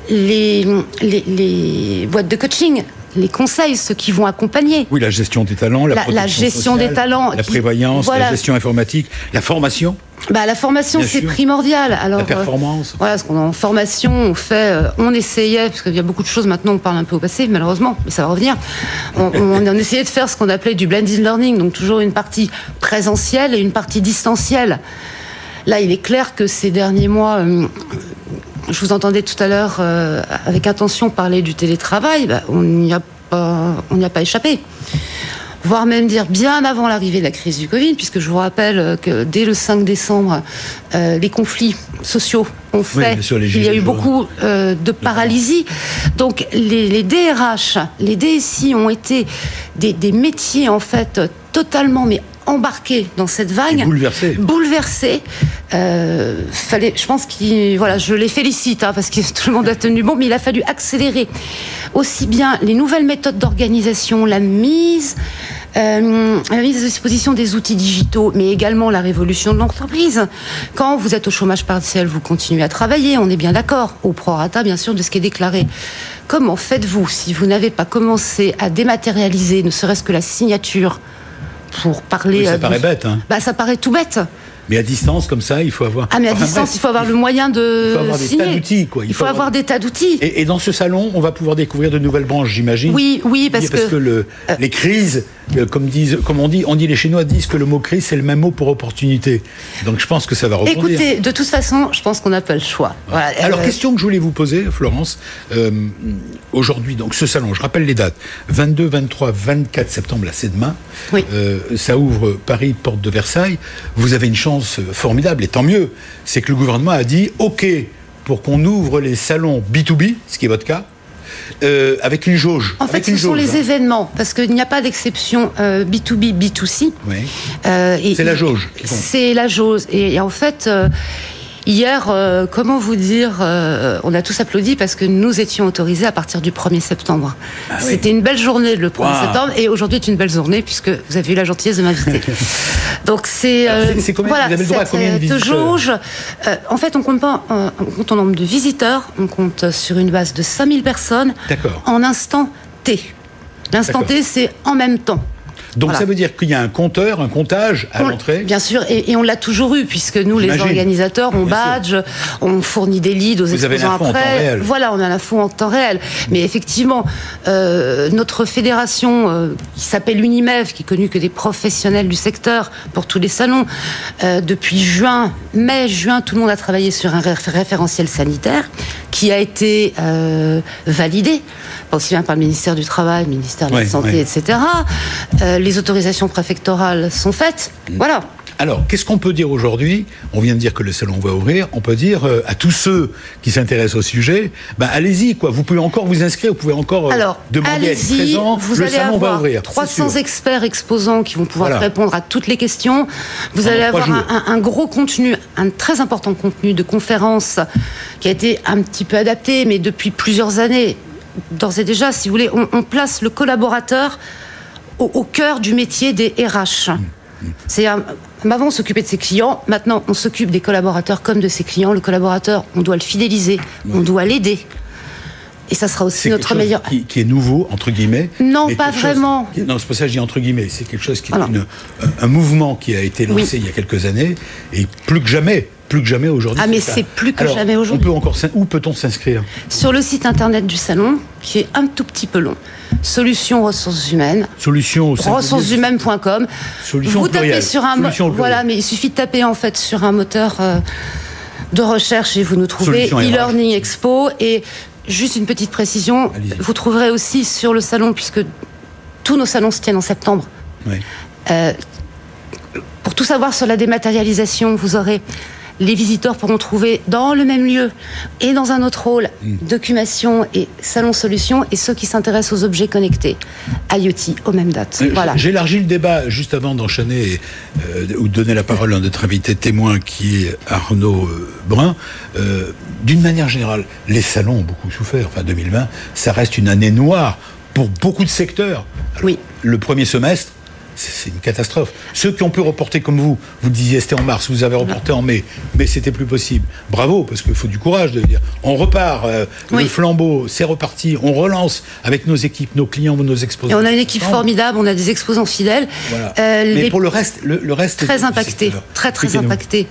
les, les boîtes de coaching, les conseils, ceux qui vont accompagner. Oui, la gestion des talents, la, la, gestion des talents, la prévoyance, la gestion informatique, la formation. Bah, la formation, c'est primordial. Alors, la euh, performance. voilà, parce qu'on en formation, on fait, euh, on essayait, parce qu'il y a beaucoup de choses maintenant, on parle un peu au passé, malheureusement, mais ça va revenir. On, on, essayait de faire ce qu'on appelait du blended learning, donc toujours une partie présentielle et une partie distancielle. Là, il est clair que ces derniers mois, euh, je vous entendais tout à l'heure euh, avec attention parler du télétravail, bah, on n'y a pas, on n'y a pas échappé. Voire même dire bien avant l'arrivée de la crise du Covid, puisque je vous rappelle que dès le 5 décembre, euh, les conflits sociaux ont fait qu'il y a eu beaucoup euh, de paralysie. Donc les, les, DRH, les DSI ont été des, des métiers en fait totalement mais embarqué dans cette vague, bouleversé, bouleversé. Euh, fallait, je pense qu'il, voilà, je les félicite hein, parce que tout le monde a tenu bon, mais il a fallu accélérer aussi bien les nouvelles méthodes d'organisation, la mise. Euh, la mise à disposition des outils digitaux, mais également la révolution de l'entreprise. Quand vous êtes au chômage partiel, vous continuez à travailler, on est bien d'accord, au prorata bien sûr de ce qui est déclaré. Comment faites-vous si vous n'avez pas commencé à dématérialiser, ne serait-ce que la signature pour parler. ça paraît bête. Hein. Bah, ça paraît tout bête. Mais à distance, comme ça, il faut avoir. Ah, mais à distance, il faut avoir le moyen de. Il faut avoir des tas d'outils, quoi. Il, faut, avoir... des tas d'outils. Et, dans ce salon, on va pouvoir découvrir de nouvelles branches, j'imagine. Oui, oui, parce, parce que, le, euh, les crises, euh, comme disent, comme on dit, on dit les Chinois disent que le mot crise c'est le même mot pour opportunité. Donc je pense que ça va rebondir. Écoutez, de toute façon, je pense qu'on n'a pas le choix. Alors euh, question que je voulais vous poser, Florence. Aujourd'hui, donc ce salon, je rappelle les dates 22, 23, 24 septembre, là c'est demain. Oui. ça ouvre Paris, porte de Versailles. Vous avez une chance formidable et tant mieux, c'est que le gouvernement a dit OK pour qu'on ouvre les salons B2B, ce qui est votre cas, euh, avec une jauge. En fait, ce sont les hein. événements, parce qu'il n'y a pas d'exception B2B, euh, B2C. Oui. Euh, c'est la jauge. C'est la jauge. Et, en fait, Hier, euh, comment vous dire, euh, on a tous applaudi parce que nous étions autorisés à partir du 1er septembre. Ah C'était une belle journée le 1er septembre et aujourd'hui est une belle journée puisque vous avez eu la gentillesse de m'inviter. Donc c'est euh, voilà, vous avez le droit à combien de jauge. en fait, on compte pas, on compte en nombre de visiteurs, on compte sur une base de 5000 personnes. En instant T. L'instant T, c'est en même temps. Donc ça veut dire qu'il y a un compteur, un comptage à l'entrée Bien sûr, et, on l'a toujours eu, puisque nous, les organisateurs, on badge, on fournit des leads aux Vous exposants après. En temps réel. Voilà, on a l'info en temps réel. Mais effectivement, euh, notre fédération, euh, qui s'appelle Unimev, qui est connue que des professionnels du secteur pour tous les salons, euh, depuis juin, mai, juin, tout le monde a travaillé sur un référentiel sanitaire qui a été validé, aussi bien par le ministère du Travail, le ministère de la Santé, etc. les autorisations préfectorales sont faites. Voilà. Alors, qu'est-ce qu'on peut dire aujourd'hui? On vient de dire que le salon va ouvrir. On peut dire euh, à tous ceux qui s'intéressent au sujet, bah, allez-y, quoi. Vous pouvez encore vous inscrire, vous pouvez encore euh, demander à être présent. Vous le salon va ouvrir. 300 experts exposants qui vont pouvoir répondre à toutes les questions. Vous allez avoir un, gros contenu, un très important contenu de conférences qui a été un petit peu adapté, mais depuis plusieurs années, d'ores et déjà, si vous voulez, on, place le collaborateur au, cœur du métier des RH. C'est avant on s'occupait de ses clients, maintenant on s'occupe des collaborateurs comme de ses clients. Le collaborateur, on doit le fidéliser, on doit l'aider. Et ça sera aussi notre meilleur. Qui, qui, est nouveau, entre guillemets. Non, pas vraiment. non, c'est pour ça que je dis entre guillemets. C'est quelque chose qui est un mouvement qui a été lancé il y a quelques années et plus que jamais. Plus que jamais aujourd'hui. Ah, mais c'est plus que jamais aujourd'hui. On peut encore, où peut-on s'inscrire? Sur le site internet du salon, qui est un tout petit peu long. Solutions ressources humaines. Solutions ressourceshumaines.com. Vous tapez sur un voilà, mais il suffit de taper en fait sur un moteur euh, de recherche et vous nous trouvez e-learning expo et juste une petite précision, vous trouverez aussi sur le salon puisque tous nos salons se tiennent en septembre. Euh, pour tout savoir sur la dématérialisation, vous aurez les visiteurs pourront trouver dans le même lieu et dans un autre rôle hmm. documentation et salon solutions et ceux qui s'intéressent aux objets connectés, IoT, aux mêmes dates. Euh, voilà. J'élargis le débat juste avant d'enchaîner euh, ou de donner la parole à notre invité témoin qui est Arnaud euh, Brun. D'une manière générale, les salons ont beaucoup souffert. Enfin, 2020, ça reste une année noire pour beaucoup de secteurs. oui. Le premier semestre, c'est une catastrophe. Ceux qui ont pu reporter comme vous, vous disiez c'était en mars, vous avez reporté en mai, mais c'était plus possible. Bravo, parce qu'il faut du courage de dire on repart, euh, le flambeau, c'est reparti, on relance avec nos équipes, nos clients, nos exposants. Et on a une équipe formidable, on a des exposants fidèles. Euh, mais pour le reste, le, reste très impacté, très très impacté.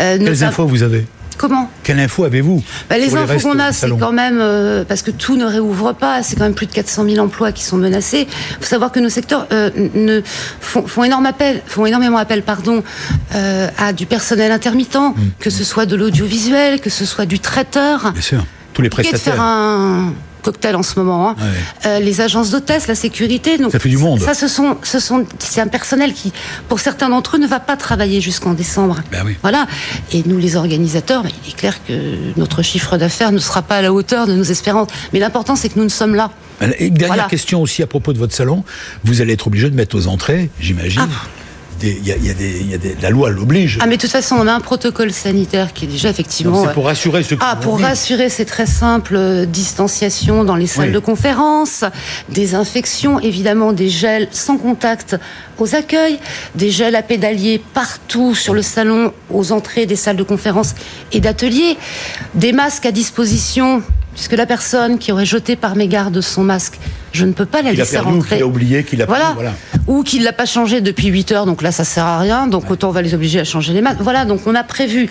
Euh, Quelles infos vous avez? Comment Quelle info avez-vous bah, Les infos qu'on a, c'est quand même, euh, parce que tout ne réouvre pas, c'est quand même plus de 400 000 emplois qui sont menacés. Il faut savoir que nos secteurs euh, ne, font, font, énorme appel, font énormément appel pardon, euh, à du personnel intermittent, mm. que ce soit de l'audiovisuel, que ce soit du traiteur. Bien sûr, tous les prestataires. faire un cocktail en ce moment. Hein. Euh, les agences d'hôtesse, la sécurité. Donc, ça fait du monde. Ça, ce sont, ce sont, c'est un personnel qui, pour certains d'entre eux, ne va pas travailler jusqu'en décembre. Ben oui. Voilà. Et nous, les organisateurs, ben, il est clair que notre chiffre d'affaires ne sera pas à la hauteur de nos espérances. Mais l'important, c'est que nous ne sommes là. Et dernière question aussi à propos de votre salon. Vous allez être obligé de mettre aux entrées, j'imagine. Ah il y a, des, la loi l'oblige. Ah, mais de toute façon, on a un protocole sanitaire qui est déjà effectivement. C'est pour rassurer ceux qui Ah, pour rassurer, c'est très simple. Euh, distanciation dans les salles de conférence, désinfection, évidemment, des gels sans contact aux accueils, des gels à pédalier partout sur le salon, aux entrées des salles de conférence et d'ateliers, des masques à disposition puisque la personne qui aurait jeté par mégarde son masque, je ne peux pas la laisser rentrer. Il a oublié, qu'il a voilà. voilà. Ou qu'il l'a pas changé depuis 8 heures, donc là ça sert à rien, donc autant on va les obliger à changer les masques. Voilà, donc on a prévu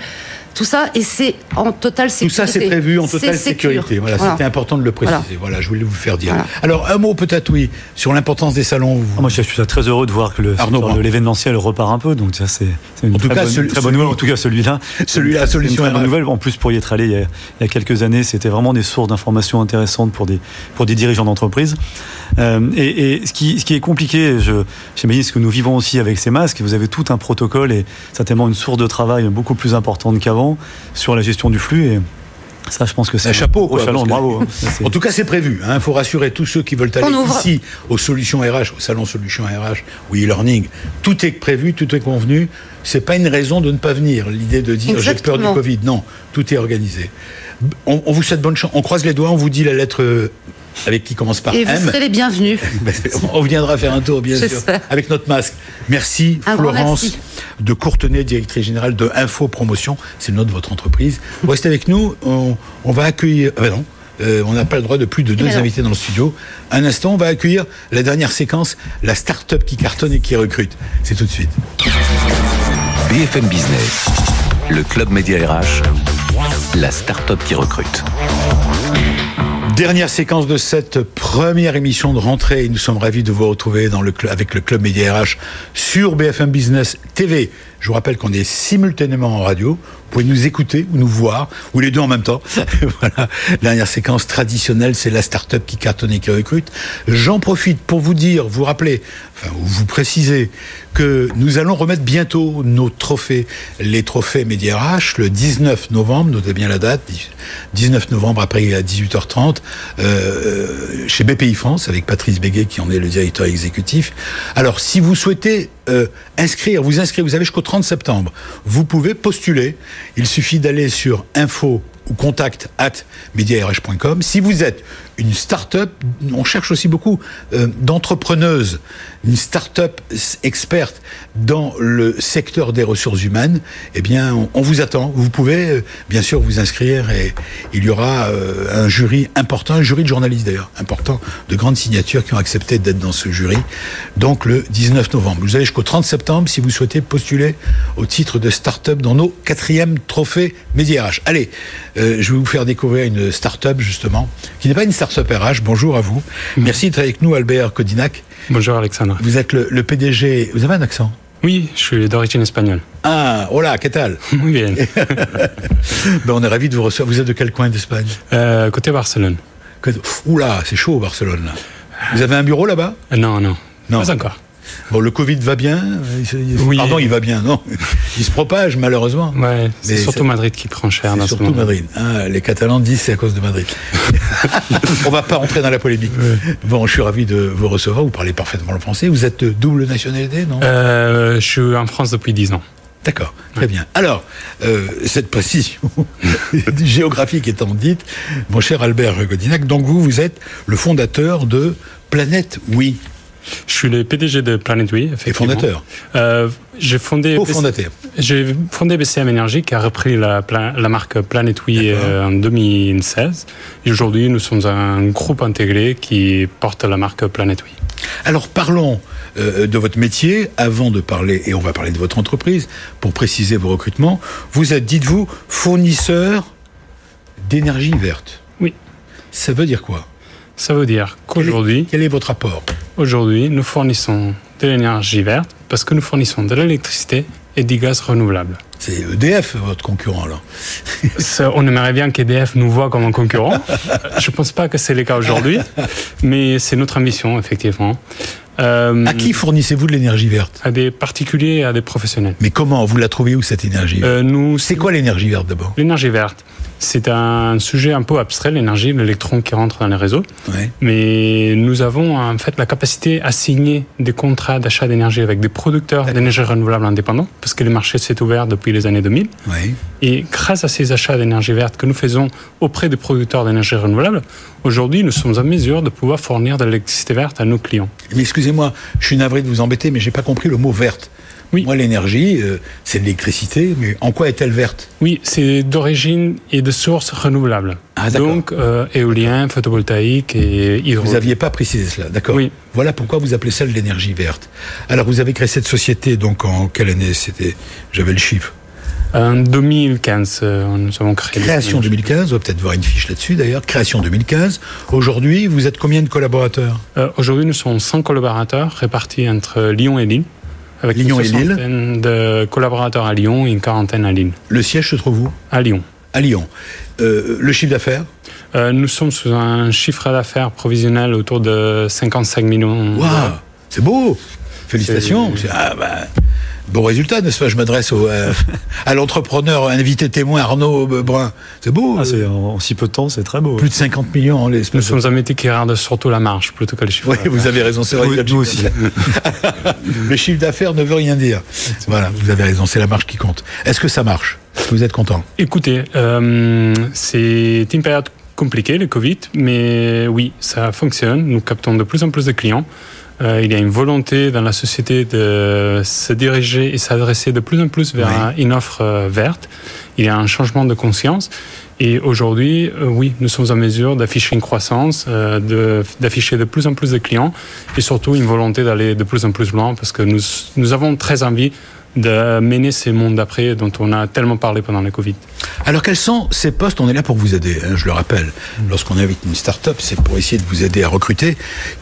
tout ça, et c'est en totale sécurité. Tout ça, c'est prévu en totale sécurité. Voilà, c'était important de le préciser. Voilà. je voulais vous faire dire. Alors, un mot peut-être, oui, sur l'importance des salons. Ah, moi, je suis très heureux de voir que l'événementiel repart un peu. Donc, ça, c'est une très, bonne, très bonne nouvelle. En tout cas, celui-là. Celui-là, solution. Une très bonne nouvelle. En plus, pour y être allé il y a, quelques années, c'était vraiment des sources d'informations intéressantes pour des, pour des dirigeants d'entreprise. Euh, et, ce, qui, ce qui est compliqué, j'imagine ce que nous vivons aussi avec ces masques, vous avez tout un protocole et certainement une source de travail beaucoup plus importante qu'avant sur la gestion du flux. Et, ça, je pense que c'est un chapeau. Quoi, bravo. Hein. en tout cas, c'est prévu. Il hein. faut rassurer tous ceux qui veulent aller ici aux solutions RH, au salon Solutions RH ou e-learning. Tout est prévu, tout est convenu. C'est pas une raison de ne pas venir. L'idée de dire j'ai peur du Covid. Non, tout est organisé. On, on, vous souhaite bonne chance. On croise les doigts. On vous dit la lettre avec qui commence par Et vous serez les bienvenus. Ben, on viendra faire un tour, bien sûr, avec notre masque. Merci, Florence de Courtenay, directrice générale de Info Promotion. C'est le nom de votre entreprise. Vous restez avec nous. On, va accueillir. Ah ben non. on n'a pas le droit de plus de deux invités dans le studio. Un instant, on va accueillir la dernière séquence, la start-up qui cartonne et qui recrute. C'est tout de suite. BFM Business, le club média RH, la start-up qui recrute. Dernière séquence de cette première émission de rentrée. Nous sommes ravis de vous retrouver avec le Club Média RH sur BFM Business TV. Je vous rappelle qu'on est simultanément en radio. Vous pouvez nous écouter ou nous voir, ou les deux en même temps. voilà. Dernière séquence traditionnelle, c'est la start-up qui cartonne et qui recrute. J'en profite pour vous dire, vous rappeler, enfin, vous préciser que nous allons remettre bientôt nos trophées, les trophées Média RH, le 19 novembre, notez bien la date, 19 novembre après à 18h30, euh, chez BPI France, avec Patrice Béguet qui en est le directeur exécutif. Alors, si vous souhaitez euh, inscrire, vous inscrire, vous avez jusqu'au 30 septembre, vous pouvez postuler. Il suffit d'aller sur info ou contact at mediarh.com. Si vous êtes une start-up, on cherche aussi beaucoup euh, d'entrepreneuses, une start-up experte dans le secteur des ressources humaines, eh bien, on, vous attend. Vous pouvez euh, bien sûr vous inscrire et il y aura euh, un jury important, un jury de journalistes d'ailleurs, important, de grandes signatures qui ont accepté d'être dans ce jury. Donc le 19 novembre. Vous avez jusqu'au 30 septembre si vous souhaitez postuler au titre de start-up dans nos quatrièmes trophées Médiarage. Allez, je vais vous faire découvrir une start-up justement, qui n'est pas une start-up Bonjour à vous. Merci d'être avec nous, Albert Codinac. Bonjour Alexandre. Vous êtes le, PDG. Vous avez un accent Oui, je suis d'origine espagnole. Ah, hola, ¿qué tal Muy bien. ben, on est ravis de vous recevoir. Vous êtes de quel coin d'Espagne euh, Côté Barcelone. Oula, c'est chaud Barcelone. Là. Vous avez un bureau là-bas euh, Non, non. Non. Pas encore. Bon, le Covid va bien oui. Pardon, il va bien, non Il se propage, malheureusement. Ouais, c'est surtout Madrid qui prend cher dans surtout Madrid. Ah, les Catalans disent c'est à cause de Madrid. On va pas rentrer dans la polémique. Bon, je suis ravi de vous recevoir. Vous parlez parfaitement le français. Vous êtes double nationalité, non? Euh, Je suis en France depuis 10 ans. D'accord, très bien. Alors, euh, cette précision géographique étant dite, mon cher Albert Godinac, donc vous, vous êtes le fondateur de Planète Oui. Je suis le PDG de Planet Et fondateur euh, J'ai fondé... J'ai fondé BCM Energy qui a repris la, la marque Planet euh, en 2016. Et aujourd'hui, nous sommes un groupe intégré qui porte la marque Planet. Alors parlons euh, de votre métier avant de parler, et on va parler de votre entreprise pour préciser vos recrutements. Vous êtes, dites-vous, fournisseur d'énergie verte. Oui. Ça veut dire quoi? Ça veut dire qu'aujourd'hui... quel est votre apport? Aujourd'hui, nous fournissons de l'énergie verte parce que nous fournissons de l'électricité et du gaz renouvelable. C'est EDF, votre concurrent, là. on aimerait bien qu'EDF nous voit comme un concurrent. Je ne pense pas que c'est le cas aujourd'hui, mais c'est notre ambition, effectivement. Euh, à qui fournissez-vous de l'énergie verte? À des particuliers et à des professionnels. Mais comment? Vous la trouvez où cette énergie euh, nous, C'est quoi l'énergie verte d'abord? L'énergie verte, c'est un sujet un peu abstrait, l'énergie, l'électron qui rentre dans les réseaux. Mais nous avons en fait la capacité à signer des contrats d'achat d'énergie avec des producteurs d'énergie renouvelable indépendants, parce que le marché s'est ouvert depuis les années 2000. Et grâce à ces achats d'énergie verte que nous faisons auprès des producteurs d'énergie renouvelable, aujourd'hui nous sommes en mesure de pouvoir fournir de l'électricité verte à nos clients. Mais excusez-moi, je suis navré de vous embêter, mais j'ai pas compris le mot verte. Oui. Moi, l'énergie, euh, c'est de l'électricité, mais en quoi est-elle verte? Oui, c'est d'origine et de source renouvelable. Ah, Donc, euh, éolien, photovoltaïque et hydraulique. Vous n'aviez pas précisé cela, d'accord Oui. Voilà pourquoi vous appelez ça de l'énergie verte. Alors, vous avez créé cette société, donc en quelle année c'était? J'avais le chiffre. En 2015, euh, nous avons créé. Création 2015, on va peut-être voir une fiche là-dessus d'ailleurs. Création 2015. Aujourd'hui, vous êtes combien de collaborateurs? Aujourd'hui, nous sommes 100 collaborateurs répartis entre Lyon et Lille avec Lyon une soixantaine de collaborateurs à Lyon et une quarantaine à Lille. Le siège se trouve où? À Lyon. À Lyon. Euh, le chiffre d'affaires? Euh, Nous sommes sous un chiffre d'affaires provisionnel autour de 55 millions. Waouh C'est beau Félicitations ah, bah, Bon résultat, n'est-ce pas? Je m'adresse euh, à l'entrepreneur invité témoin Arnaud Brun. C'est beau. Ah, en, si peu de temps, c'est très beau. Plus de 50 millions en l'espace. Nous sommes un métier qui regarde surtout la marge plutôt que le chiffre. Oui, vous avez raison, c'est vrai. nous aussi. le chiffre d'affaires ne veut rien dire. Voilà, vous avez raison, c'est la marge qui compte. Est-ce que ça marche? Vous êtes content? Écoutez, euh, c'est une période compliquée, le Covid, mais oui, ça fonctionne. Nous captons de plus en plus de clients. Euh, il y a une volonté dans la société de se diriger et s'adresser de plus en plus vers une offre euh, verte. Il y a un changement de conscience. Et aujourd'hui, euh, oui, nous sommes en mesure d'afficher une croissance, d'afficher de, plus en plus de clients et surtout une volonté d'aller de plus en plus loin parce que nous, nous avons très envie de mener ces mondes d'après dont on a tellement parlé pendant la Covid. Alors quels sont ces postes? On est là pour vous aider, hein, je le rappelle. Lorsqu'on avec une start-up, c'est pour essayer de vous aider à recruter.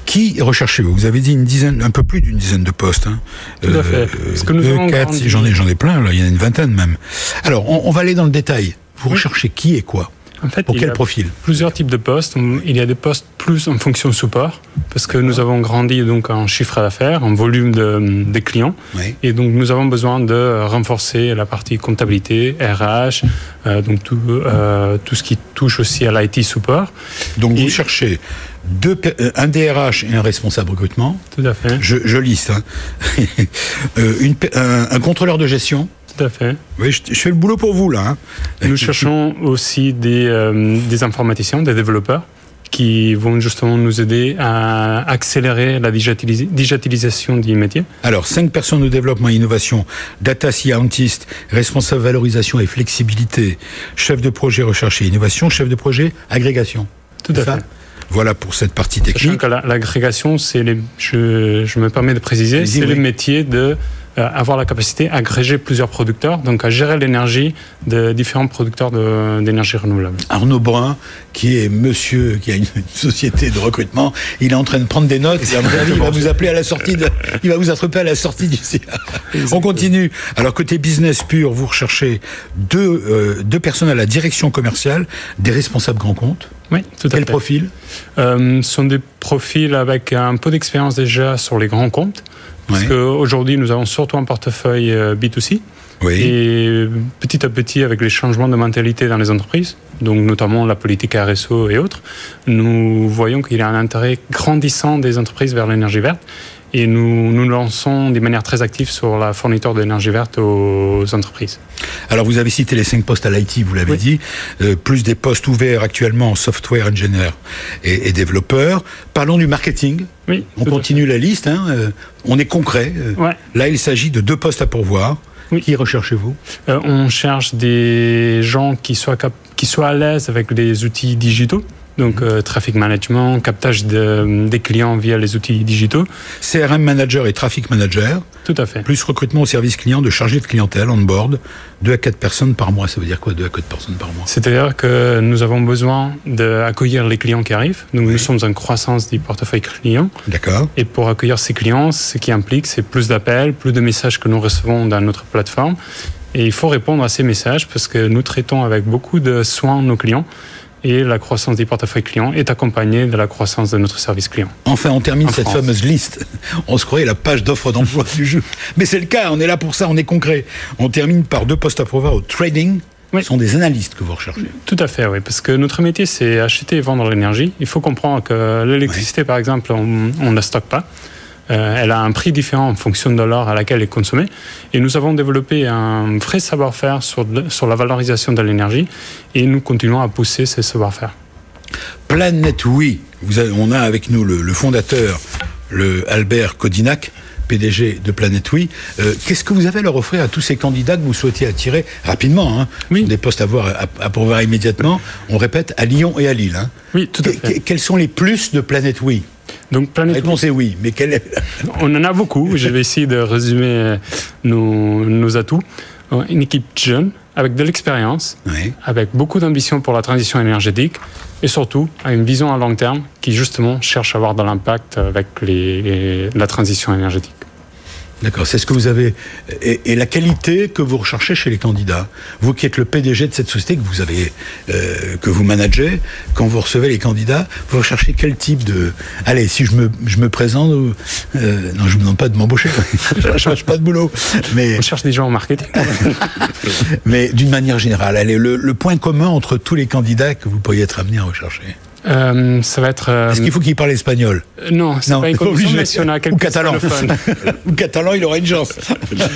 Qui recherchez-vous? Vous avez dit une dizaine, un peu plus d'une dizaine de postes. Hein. Tout à fait. Parce que nous euh, quatre, j'en ai, j'en ai plein. Là, il y en a une vingtaine même. Alors, on, on va aller dans le détail. Vous recherchez qui et quoi? En fait, Pour quel profil Plusieurs types de postes. Il y a des postes plus en fonction support, parce que nous avons grandi donc en chiffre d'affaires, en volume de, clients, et donc nous avons besoin de renforcer la partie comptabilité, RH, euh, donc tout, euh, tout ce qui touche aussi à l'IT support. Donc vous cherchez deux, euh, un DRH et un responsable recrutement. Tout à fait. Je, je liste. Hein. une, un, un contrôleur de gestion. Tout à fait. Oui, je, fais le boulot pour vous, là. Hein. Nous cherchons aussi des, euh, des informaticiens, des développeurs qui vont justement nous aider à accélérer la digitalisation du métier. Alors, cinq personnes de développement et innovation, data scientist, responsable valorisation et flexibilité, chef de projet recherche et innovation, chef de projet agrégation. Tout à fait. Voilà pour cette partie technique. L'agrégation, c'est les, je, je, me permets de préciser, c'est le métier de avoir la capacité à agréger plusieurs producteurs, donc à gérer l'énergie de différents producteurs d'énergie renouvelable. Arnaud Brun, qui est monsieur, qui a une, société de recrutement, il est en train de prendre des notes et à mon avis, il va vous appeler à la sortie de, il va vous attraper à la sortie du CA. On continue. Alors côté business pur, vous recherchez deux, euh, deux personnes à la direction commerciale, des responsables grands comptes. Oui, tout à Quel profil? Euh, Ce sont des profils avec un peu d'expérience déjà sur les grands comptes. Parce qu'aujourd'hui, nous avons surtout un portefeuille euh, B2C. Et petit à petit, avec les changements de mentalité dans les entreprises, donc notamment la politique RSO et autres, nous voyons qu'il y a un intérêt grandissant des entreprises vers l'énergie verte. Et nous nous lançons de manière très active sur la fourniture d'énergie verte aux entreprises. Alors vous avez cité les cinq postes à l'IT, vous l'avez dit, euh, plus des postes ouverts actuellement en software engineer et, et développeur. Parlons du marketing. Oui, on continue la liste. Hein, euh, on est concret. Euh, là, il s'agit de deux postes à pourvoir. Qui recherchez-vous? On cherche des gens qui soient, qui soient à l'aise avec les outils digitaux donc euh, traffic management, captage des clients via les outils digitaux. CRM manager et traffic manager. Tout à fait. Plus recrutement au service client de chargé de clientèle on board, 2 à 4 personnes par mois. Ça veut dire quoi 2 à 4 personnes par mois? C'est-à-dire que nous avons besoin d'accueillir les clients qui arrivent. Donc nous sommes en croissance du portefeuille client. D'accord. Et pour accueillir ces clients, ce qui implique, c'est plus d'appels, plus de messages que nous recevons dans notre plateforme. Et il faut répondre à ces messages parce que nous traitons avec beaucoup de soin nos clients et la croissance des portefeuilles clients est accompagnée de la croissance de notre service client. Enfin, on termine cette fameuse liste. On se croyait la page d'offres d'emploi du jeu. Mais c'est le cas, on est là pour ça, on est concret. On termine par deux postes à pouvoir au trading. Ce sont des analystes que vous recherchez. Tout à fait, oui. Parce que notre métier, c'est acheter et vendre l'énergie. Il faut comprendre que l'électricité, par exemple, on ne la stocke pas. Euh, elle a un prix différent en fonction de l'heure à laquelle elle est consommée. Et nous avons développé un vrai savoir-faire sur, sur la valorisation de l'énergie et nous continuons à pousser ce savoir-faire. Planète Oui, vous on a avec nous le, fondateur, le Albert Kodinac. PDG de Planète Oui. Euh, qu'est-ce que vous avez à leur offrir à tous ces candidats que vous souhaitez attirer rapidement hein, oui. Des postes à, voir, à, pourvoir immédiatement. On répète à Lyon et à Lille. Hein. Oui, tout à fait. Quels sont les plus de Planète Oui? Donc, réponse est oui, mais quelle est... On en a beaucoup. Je vais essayer de résumer nos, nos atouts. Une équipe jeune, avec de l'expérience, avec beaucoup d'ambition pour la transition énergétique et surtout à une vision à long terme qui justement cherche à avoir de l'impact avec les, la transition énergétique. D'accord, c'est ce que vous avez. Et, la qualité que vous recherchez chez les candidats. Vous qui êtes le PDG de cette société que vous avez, euh, que vous managez, quand vous recevez les candidats, vous recherchez quel type de. Allez, si je me, je me présente, euh, non, je ne vous demande pas de m'embaucher, je ne cherche pas de boulot. Mais... On cherche des gens en marketing. mais d'une manière générale, allez, le, le point commun entre tous les candidats que vous pourriez être amené à rechercher. Euh, ça va être. Euh, Est-ce qu'il faut qu'il parle espagnol euh, Non, c'est pas une condition, mais si on a Ou catalan. Ou catalan, il aura une chance.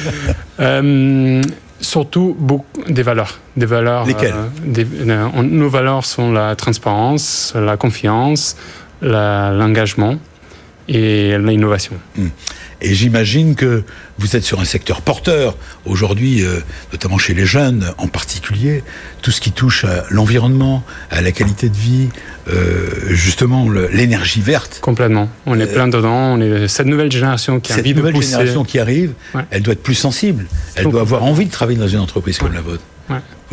euh, surtout beaucoup des valeurs, des valeurs. Lesquelles des, Nos valeurs sont la transparence, la confiance, l'engagement et l'innovation. Hmm. Et j'imagine que vous êtes sur un secteur porteur aujourd'hui, euh, notamment chez les jeunes en particulier, tout ce qui touche à l'environnement, à la qualité de vie, euh, justement l'énergie verte. Complètement. On est plein dedans. On est cette nouvelle génération qui a cette nouvelle génération qui arrive, elle doit être plus sensible. Elle doit avoir envie de travailler dans une entreprise comme la vôtre.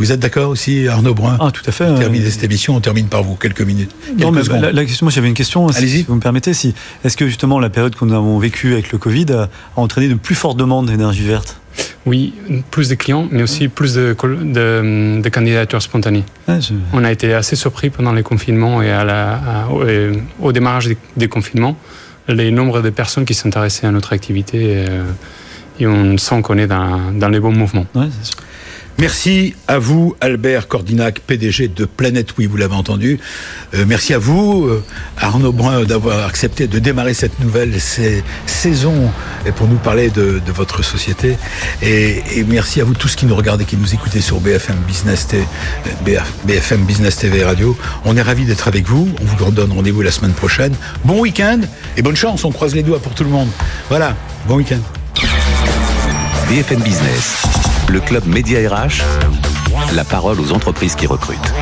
Vous êtes d'accord aussi, Arnaud Brun Ah, tout à fait. On termine cette émission, on termine par vous, quelques minutes. non, mais la, question, moi j'avais une question, si, vous me permettez. Si, est-ce que justement la période que nous avons vécue avec le Covid a, entraîné de plus fortes demandes d'énergie verte? Oui, plus de clients, mais aussi plus de, de, candidatures spontanées. On a été assez surpris pendant les confinements et, à la, au, démarrage des, confinements, les nombres de personnes qui s'intéressaient à notre activité, euh, et on sent qu'on est dans, dans les bons mouvements. Ouais, Merci à vous, Albert Cordinac, PDG de Planète Oui, vous l'avez entendu. Euh, merci à vous, euh, Arnaud Brun, d'avoir accepté de démarrer cette nouvelle saison pour nous parler de, votre société. Et, merci à vous tous qui nous regardez, qui nous écoutez sur BFM Business, TV, BFM Business TV Radio. On est ravis d'être avec vous. On vous redonne rendez-vous la semaine prochaine. Bon week-end et bonne chance. On croise les doigts pour tout le monde. Voilà, bon week-end. BFM Business le club Média RH, la parole aux entreprises qui recrutent.